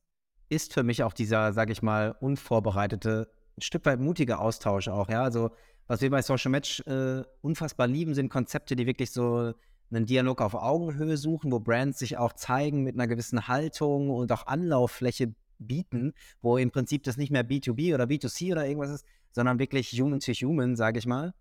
Speaker 1: ist für mich auch dieser, sage ich mal, unvorbereitete, ein Stück weit mutige Austausch auch, ja. Also, was wir bei Social Match äh, unfassbar lieben, sind Konzepte, die wirklich so einen Dialog auf Augenhöhe suchen, wo Brands sich auch zeigen mit einer gewissen Haltung und auch Anlauffläche bieten, wo im Prinzip das nicht mehr B2B oder B2C oder irgendwas ist, sondern wirklich Human to Human, sage ich mal.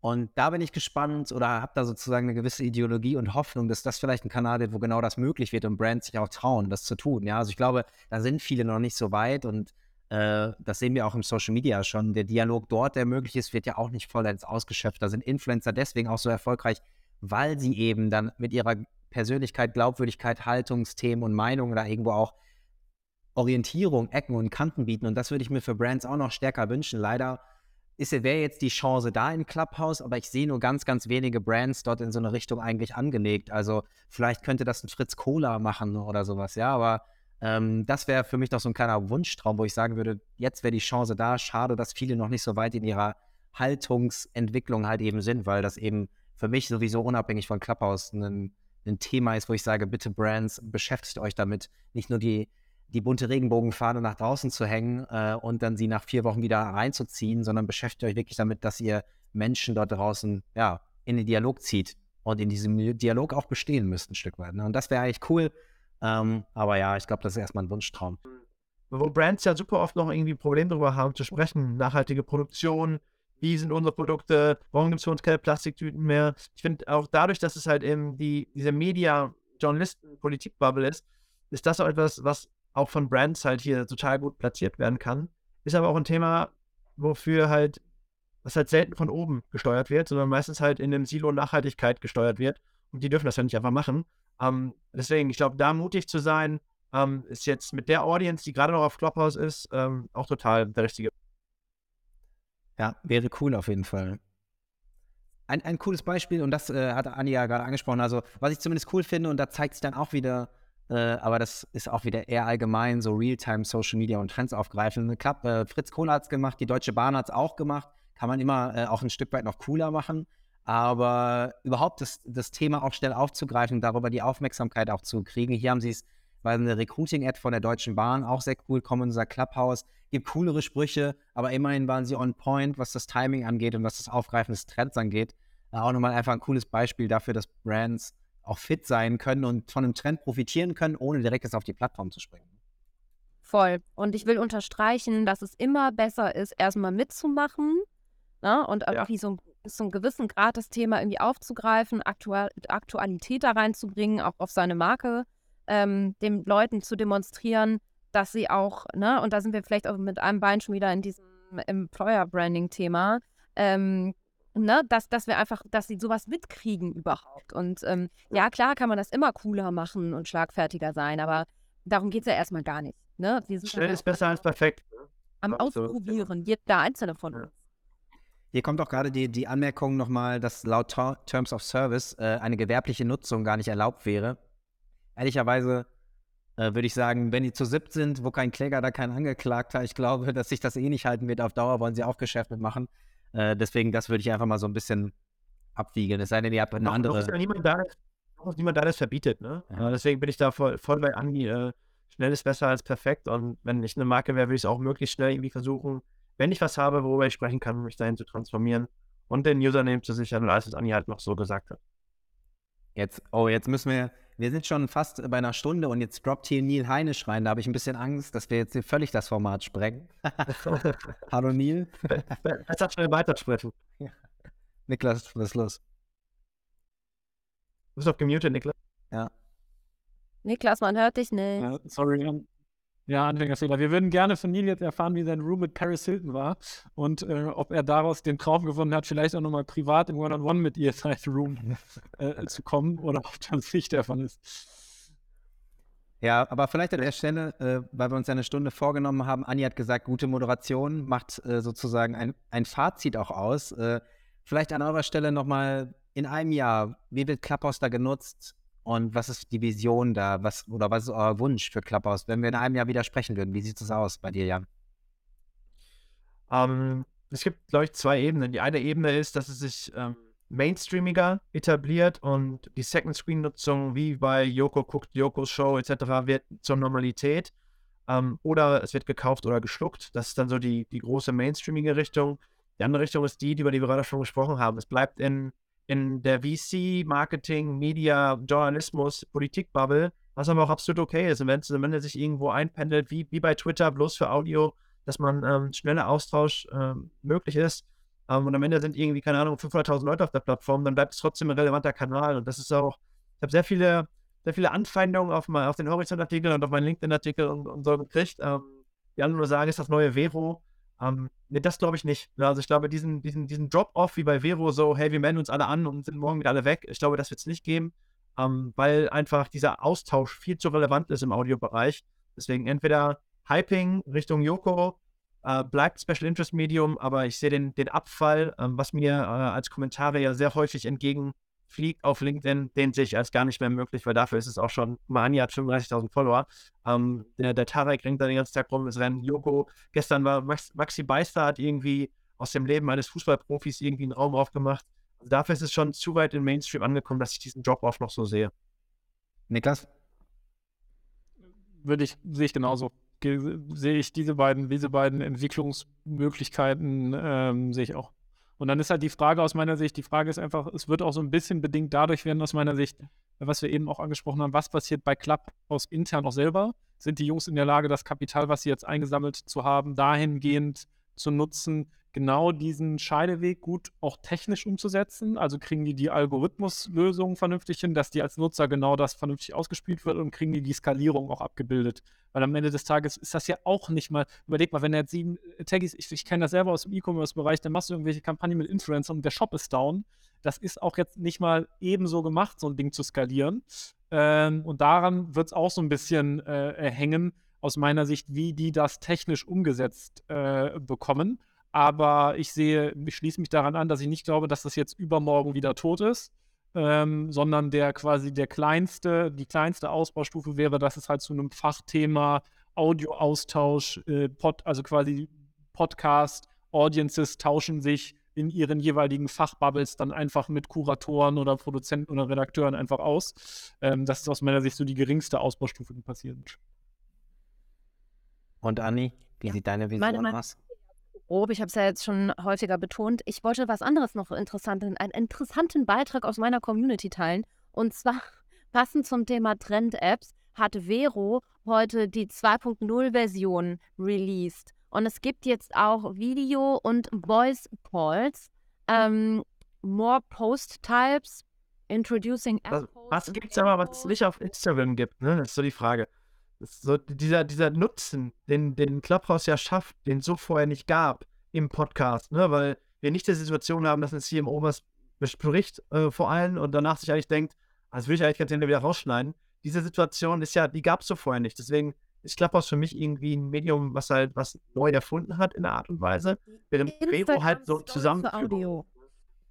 Speaker 1: Und da bin ich gespannt oder habe da sozusagen eine gewisse Ideologie und Hoffnung, dass das vielleicht ein Kanal wird, wo genau das möglich wird und Brands sich auch trauen, das zu tun. Ja, also ich glaube, da sind viele noch nicht so weit und äh, das sehen wir auch im Social Media schon. Der Dialog dort, der möglich ist, wird ja auch nicht vollends ausgeschöpft. Da sind Influencer deswegen auch so erfolgreich, weil sie eben dann mit ihrer Persönlichkeit, Glaubwürdigkeit, Haltungsthemen und Meinungen da irgendwo auch Orientierung, Ecken und Kanten bieten. Und das würde ich mir für Brands auch noch stärker wünschen. Leider wäre jetzt die Chance da in Clubhouse, aber ich sehe nur ganz, ganz wenige Brands dort in so eine Richtung eigentlich angelegt. Also vielleicht könnte das ein Fritz Cola machen oder sowas, ja, aber ähm, das wäre für mich doch so ein kleiner Wunschtraum, wo ich sagen würde, jetzt wäre die Chance da. Schade, dass viele noch nicht so weit in ihrer Haltungsentwicklung halt eben sind, weil das eben für mich sowieso unabhängig von Clubhouse ein, ein Thema ist, wo ich sage, bitte Brands, beschäftigt euch damit. Nicht nur die die bunte Regenbogenfahne nach draußen zu hängen äh, und dann sie nach vier Wochen wieder reinzuziehen, sondern beschäftigt euch wirklich damit, dass ihr Menschen dort draußen ja, in den Dialog zieht und in diesem Dialog auch bestehen müsst, ein Stück weit. Ne? Und das wäre eigentlich cool. Ähm, aber ja, ich glaube, das ist erstmal ein Wunschtraum.
Speaker 2: Wo Brands ja super oft noch irgendwie ein Problem darüber haben zu sprechen, nachhaltige Produktion, wie sind unsere Produkte, warum gibt es für uns keine Plastiktüten mehr. Ich finde auch dadurch, dass es halt eben die, diese Media-Journalisten-Politik-Bubble ist, ist das auch etwas, was auch von Brands halt hier total gut platziert werden kann. Ist aber auch ein Thema, wofür halt, was halt selten von oben gesteuert wird, sondern meistens halt in dem Silo Nachhaltigkeit gesteuert wird. Und die dürfen das ja nicht einfach machen. Ähm, deswegen, ich glaube, da mutig zu sein, ähm, ist jetzt mit der Audience, die gerade noch auf Clubhouse ist, ähm, auch total der richtige.
Speaker 1: Ja, wäre cool auf jeden Fall. Ein, ein cooles Beispiel, und das äh, hat Anja ja gerade angesprochen, also was ich zumindest cool finde, und da zeigt sich dann auch wieder, äh, aber das ist auch wieder eher allgemein, so Realtime Social Media und Trends aufgreifen. Klapp, äh, Fritz Kohler hat es gemacht, die Deutsche Bahn hat es auch gemacht. Kann man immer äh, auch ein Stück weit noch cooler machen. Aber überhaupt das, das Thema auch schnell aufzugreifen, darüber die Aufmerksamkeit auch zu kriegen. Hier haben sie es, weil eine Recruiting-Ad von der Deutschen Bahn auch sehr cool, kommen in unser Clubhouse, gibt coolere Sprüche, aber immerhin waren sie on point, was das Timing angeht und was das Aufgreifen des Trends angeht. Auch nochmal einfach ein cooles Beispiel dafür, dass Brands auch fit sein können und von einem Trend profitieren können, ohne direkt jetzt auf die Plattform zu springen.
Speaker 3: Voll. Und ich will unterstreichen, dass es immer besser ist, erstmal mitzumachen ne? und ja. irgendwie so, so einen gewissen Grad das Thema irgendwie aufzugreifen, Aktual Aktualität da reinzubringen, auch auf seine Marke, ähm, den Leuten zu demonstrieren, dass sie auch, ne, und da sind wir vielleicht auch mit einem Bein schon wieder in diesem Employer-Branding-Thema, ähm, ne, dass, dass wir einfach, dass sie sowas mitkriegen überhaupt. Und ähm, ja, klar kann man das immer cooler machen und schlagfertiger sein, aber darum geht es ja erstmal gar nicht. Ne?
Speaker 2: Schnell ist besser als perfekt.
Speaker 3: Ne? Am Ausprobieren, jeder einzelne von uns.
Speaker 1: Hier kommt auch gerade die, die Anmerkung nochmal, dass laut Terms of Service äh, eine gewerbliche Nutzung gar nicht erlaubt wäre. Ehrlicherweise äh, würde ich sagen, wenn die zu siebt sind, wo kein Kläger, da kein Angeklagter, ich glaube, dass sich das eh nicht halten wird. Auf Dauer wollen sie auch Geschäft mitmachen. Äh, deswegen, das würde ich einfach mal so ein bisschen abwiegeln. Es sei denn, ihr habt eine noch, andere. Noch ist ja
Speaker 2: niemand da, noch niemand da, das verbietet. Ne? Ja. deswegen bin ich da voll, voll bei Andi. Äh, schnell ist besser als perfekt. Und wenn ich eine Marke wäre, würde ich es auch möglichst schnell irgendwie versuchen, wenn ich was habe, worüber ich sprechen kann, mich dahin zu transformieren und den Username zu sichern und alles, was Andi halt noch so gesagt hat.
Speaker 1: Jetzt, oh, jetzt müssen wir, wir sind schon fast bei einer Stunde und jetzt droppt hier Neil Heinisch rein. Da habe ich ein bisschen Angst, dass wir jetzt hier völlig das Format sprengen. Hallo Neil.
Speaker 2: Besser schnell weitersprechen. Ja.
Speaker 1: Niklas, was ist los?
Speaker 2: Du bist doch gemutet, Niklas.
Speaker 1: Ja.
Speaker 3: Niklas, man hört dich nicht.
Speaker 4: Ja, sorry, ja, Anfängerfehler. Wir würden gerne von Neil jetzt erfahren, wie sein Room mit Paris Hilton war und äh, ob er daraus den Traum gefunden hat, vielleicht auch nochmal privat im One-on-One -on -One mit ihr in sein Room äh, zu kommen oder ob das nicht der Fall ist.
Speaker 1: Ja, aber vielleicht an der Stelle, äh, weil wir uns eine Stunde vorgenommen haben, Anni hat gesagt, gute Moderation macht äh, sozusagen ein, ein Fazit auch aus. Äh, vielleicht an eurer Stelle nochmal in einem Jahr, wie wird Clubhouse da genutzt und was ist die Vision da? Was, oder was ist euer Wunsch für Clubhouse, wenn wir in einem Jahr wieder sprechen würden? Wie sieht es aus bei dir, Jan?
Speaker 2: Ähm, es gibt, glaube ich, zwei Ebenen. Die eine Ebene ist, dass es sich ähm, mainstreamiger etabliert und die Second-Screen-Nutzung wie bei Yoko guckt Yokos Show etc. wird zur Normalität. Ähm, oder es wird gekauft oder geschluckt. Das ist dann so die, die große mainstreamige Richtung. Die andere Richtung ist die, über die wir gerade schon gesprochen haben. Es bleibt in, in der VC, Marketing, Media, Journalismus, Politik-Bubble, was aber auch absolut okay ist. Und wenn es am Ende sich irgendwo einpendelt, wie, wie bei Twitter, bloß für Audio, dass man ähm, schneller Austausch ähm, möglich ist, ähm, und am Ende sind irgendwie, keine Ahnung, 500.000 Leute auf der Plattform, dann bleibt es trotzdem ein relevanter Kanal. Und das ist auch, ich habe sehr viele, sehr viele Anfeindungen auf, mein, auf den Horizont-Artikel und auf meinen LinkedIn-Artikel und, und, so gekriegt. Ähm, die anderen nur sagen, ist das neue Vero. Ähm, nee, das glaube ich nicht. Also ich glaube, diesen, diesen, diesen Drop-Off wie bei Vero, so, hey, wir melden uns alle an und sind morgen wieder alle weg, ich glaube, das wird es nicht geben, ähm, weil einfach dieser Austausch viel zu relevant ist im Audiobereich. Deswegen entweder Hyping Richtung Yoko äh, bleibt Special Interest Medium, aber ich sehe den, den Abfall, ähm, was mir äh, als Kommentare ja sehr häufig entgegenfliegt auf LinkedIn, den sehe ich als gar nicht mehr möglich, weil dafür ist es auch schon, Mani hat 35.000 Follower. Ähm, der, der Tarek rennt da den ganzen Tag rum, es rennt Joko. Gestern war Max, Maxi Beister, hat irgendwie aus dem Leben eines Fußballprofis irgendwie einen Raum aufgemacht. Also dafür ist es schon zu weit im Mainstream angekommen, dass ich diesen Drop-Off noch so sehe.
Speaker 1: Niklas?
Speaker 4: Würde ich, sehe ich genauso sehe ich diese beiden, diese beiden Entwicklungsmöglichkeiten ähm, sehe ich auch. Und dann ist halt die Frage aus meiner Sicht, die Frage ist einfach, es wird auch so ein bisschen bedingt dadurch werden aus meiner Sicht, was wir eben auch angesprochen haben, was passiert bei Clubhouse intern auch selber? Sind die Jungs in der Lage, das Kapital, was sie jetzt eingesammelt zu haben, dahingehend zu nutzen, genau diesen Scheideweg gut auch technisch umzusetzen. Also kriegen die die Algorithmuslösungen vernünftig hin, dass die als Nutzer genau das vernünftig ausgespielt wird und kriegen die die Skalierung auch abgebildet. Weil am Ende des Tages ist das ja auch nicht mal, überleg mal, wenn er jetzt sieben äh, Taggies, ich, ich kenne das selber aus dem E-Commerce-Bereich, dann machst du irgendwelche Kampagnen mit Influencern und der Shop ist down. Das ist auch jetzt nicht mal ebenso gemacht, so ein Ding zu skalieren. Ähm, und daran wird es auch so ein bisschen äh, hängen, aus meiner Sicht, wie die das technisch umgesetzt äh, bekommen. Aber ich sehe, ich schließe mich daran an, dass ich nicht glaube, dass das jetzt übermorgen wieder tot ist, ähm, sondern der quasi der kleinste, die kleinste Ausbaustufe wäre, dass es halt zu einem Fachthema Audioaustausch, äh, Pod, also quasi Podcast, Audiences tauschen sich in ihren jeweiligen Fachbubbles dann einfach mit Kuratoren oder Produzenten oder Redakteuren einfach aus. Ähm, das ist aus meiner Sicht so die geringste Ausbaustufe, die passieren wird.
Speaker 1: Und Anni, wie ja. sieht deine Vision aus?
Speaker 3: Grob. Ich habe es ja jetzt schon häufiger betont. Ich wollte was anderes noch interessant, einen interessanten Beitrag aus meiner Community teilen. Und zwar passend zum Thema Trend-Apps hat Vero heute die 2.0-Version released. Und es gibt jetzt auch Video- und Voice-Calls, ähm, more Post-Types, introducing
Speaker 2: Was, was gibt es aber, was es nicht auf Instagram gibt? Ne? Das ist so die Frage so dieser, dieser Nutzen, den, den Clubhouse ja schafft, den es so vorher nicht gab im Podcast, ne? weil wir nicht die Situation haben, dass ein CMO was bespricht äh, vor allem und danach sich eigentlich denkt, ah, das will ich eigentlich ganz gerne wieder rausschneiden. Diese Situation ist ja, die gab es so vorher nicht. Deswegen ist Clubhouse für mich irgendwie ein Medium, was halt was neu erfunden hat in der Art und Weise, während Revo halt so zusammen.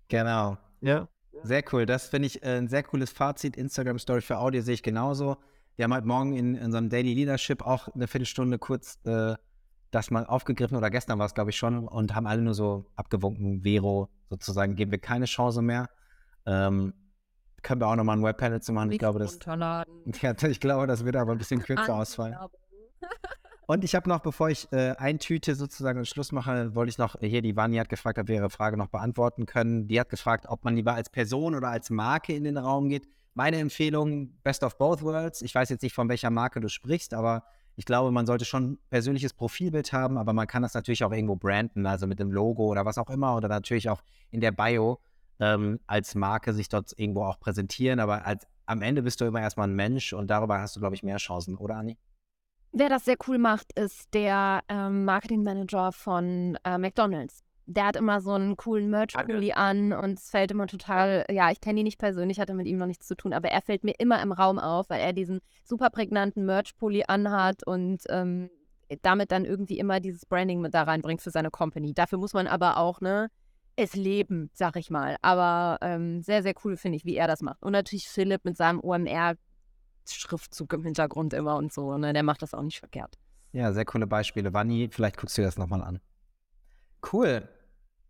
Speaker 1: Genau.
Speaker 2: Ja.
Speaker 1: Sehr cool. Das finde ich äh, ein sehr cooles Fazit. Instagram Story für Audio sehe ich genauso. Wir haben halt morgen in, in unserem Daily Leadership auch eine Viertelstunde kurz äh, das mal aufgegriffen oder gestern war es, glaube ich, schon und haben alle nur so abgewunken, Vero sozusagen, geben wir keine Chance mehr. Ähm, können wir auch nochmal ein Webpanel zu machen. Ich glaube, das, ja, ich glaube, das wird aber ein bisschen kürzer ausfallen. Und ich habe noch, bevor ich äh, eintüte, sozusagen Schluss mache, wollte ich noch, hier, die Vani hat gefragt, ob wir ihre Frage noch beantworten können. Die hat gefragt, ob man lieber als Person oder als Marke in den Raum geht. Meine Empfehlung, Best of Both Worlds. Ich weiß jetzt nicht, von welcher Marke du sprichst, aber ich glaube, man sollte schon ein persönliches Profilbild haben, aber man kann das natürlich auch irgendwo branden, also mit dem Logo oder was auch immer oder natürlich auch in der Bio ähm, als Marke sich dort irgendwo auch präsentieren. Aber als, am Ende bist du immer erstmal ein Mensch und darüber hast du, glaube ich, mehr Chancen, oder Anni?
Speaker 3: Wer das sehr cool macht, ist der ähm, Marketing Manager von äh, McDonald's der hat immer so einen coolen Merch-Pulli an und es fällt immer total, ja, ich kenne ihn nicht persönlich, hatte mit ihm noch nichts zu tun, aber er fällt mir immer im Raum auf, weil er diesen super prägnanten Merch-Pulli anhat und ähm, damit dann irgendwie immer dieses Branding mit da reinbringt für seine Company. Dafür muss man aber auch, ne, es leben, sag ich mal. Aber ähm, sehr, sehr cool finde ich, wie er das macht. Und natürlich Philipp mit seinem OMR-Schriftzug im Hintergrund immer und so. Ne? Der macht das auch nicht verkehrt.
Speaker 1: Ja, sehr coole Beispiele. Wanni, vielleicht guckst du dir das nochmal an. Cool.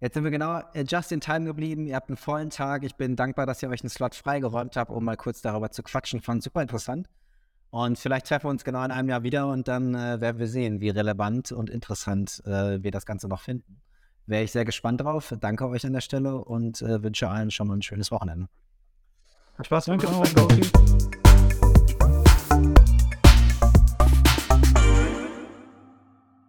Speaker 1: Jetzt sind wir genau äh, just in time geblieben. Ihr habt einen vollen Tag. Ich bin dankbar, dass ihr euch einen Slot freigeräumt habt, um mal kurz darüber zu quatschen. Fand super interessant. Und vielleicht treffen wir uns genau in einem Jahr wieder und dann äh, werden wir sehen, wie relevant und interessant äh, wir das Ganze noch finden. Wäre ich sehr gespannt drauf. Danke euch an der Stelle und äh, wünsche allen schon mal ein schönes Wochenende.
Speaker 2: Hat Spaß. Danke. Danke.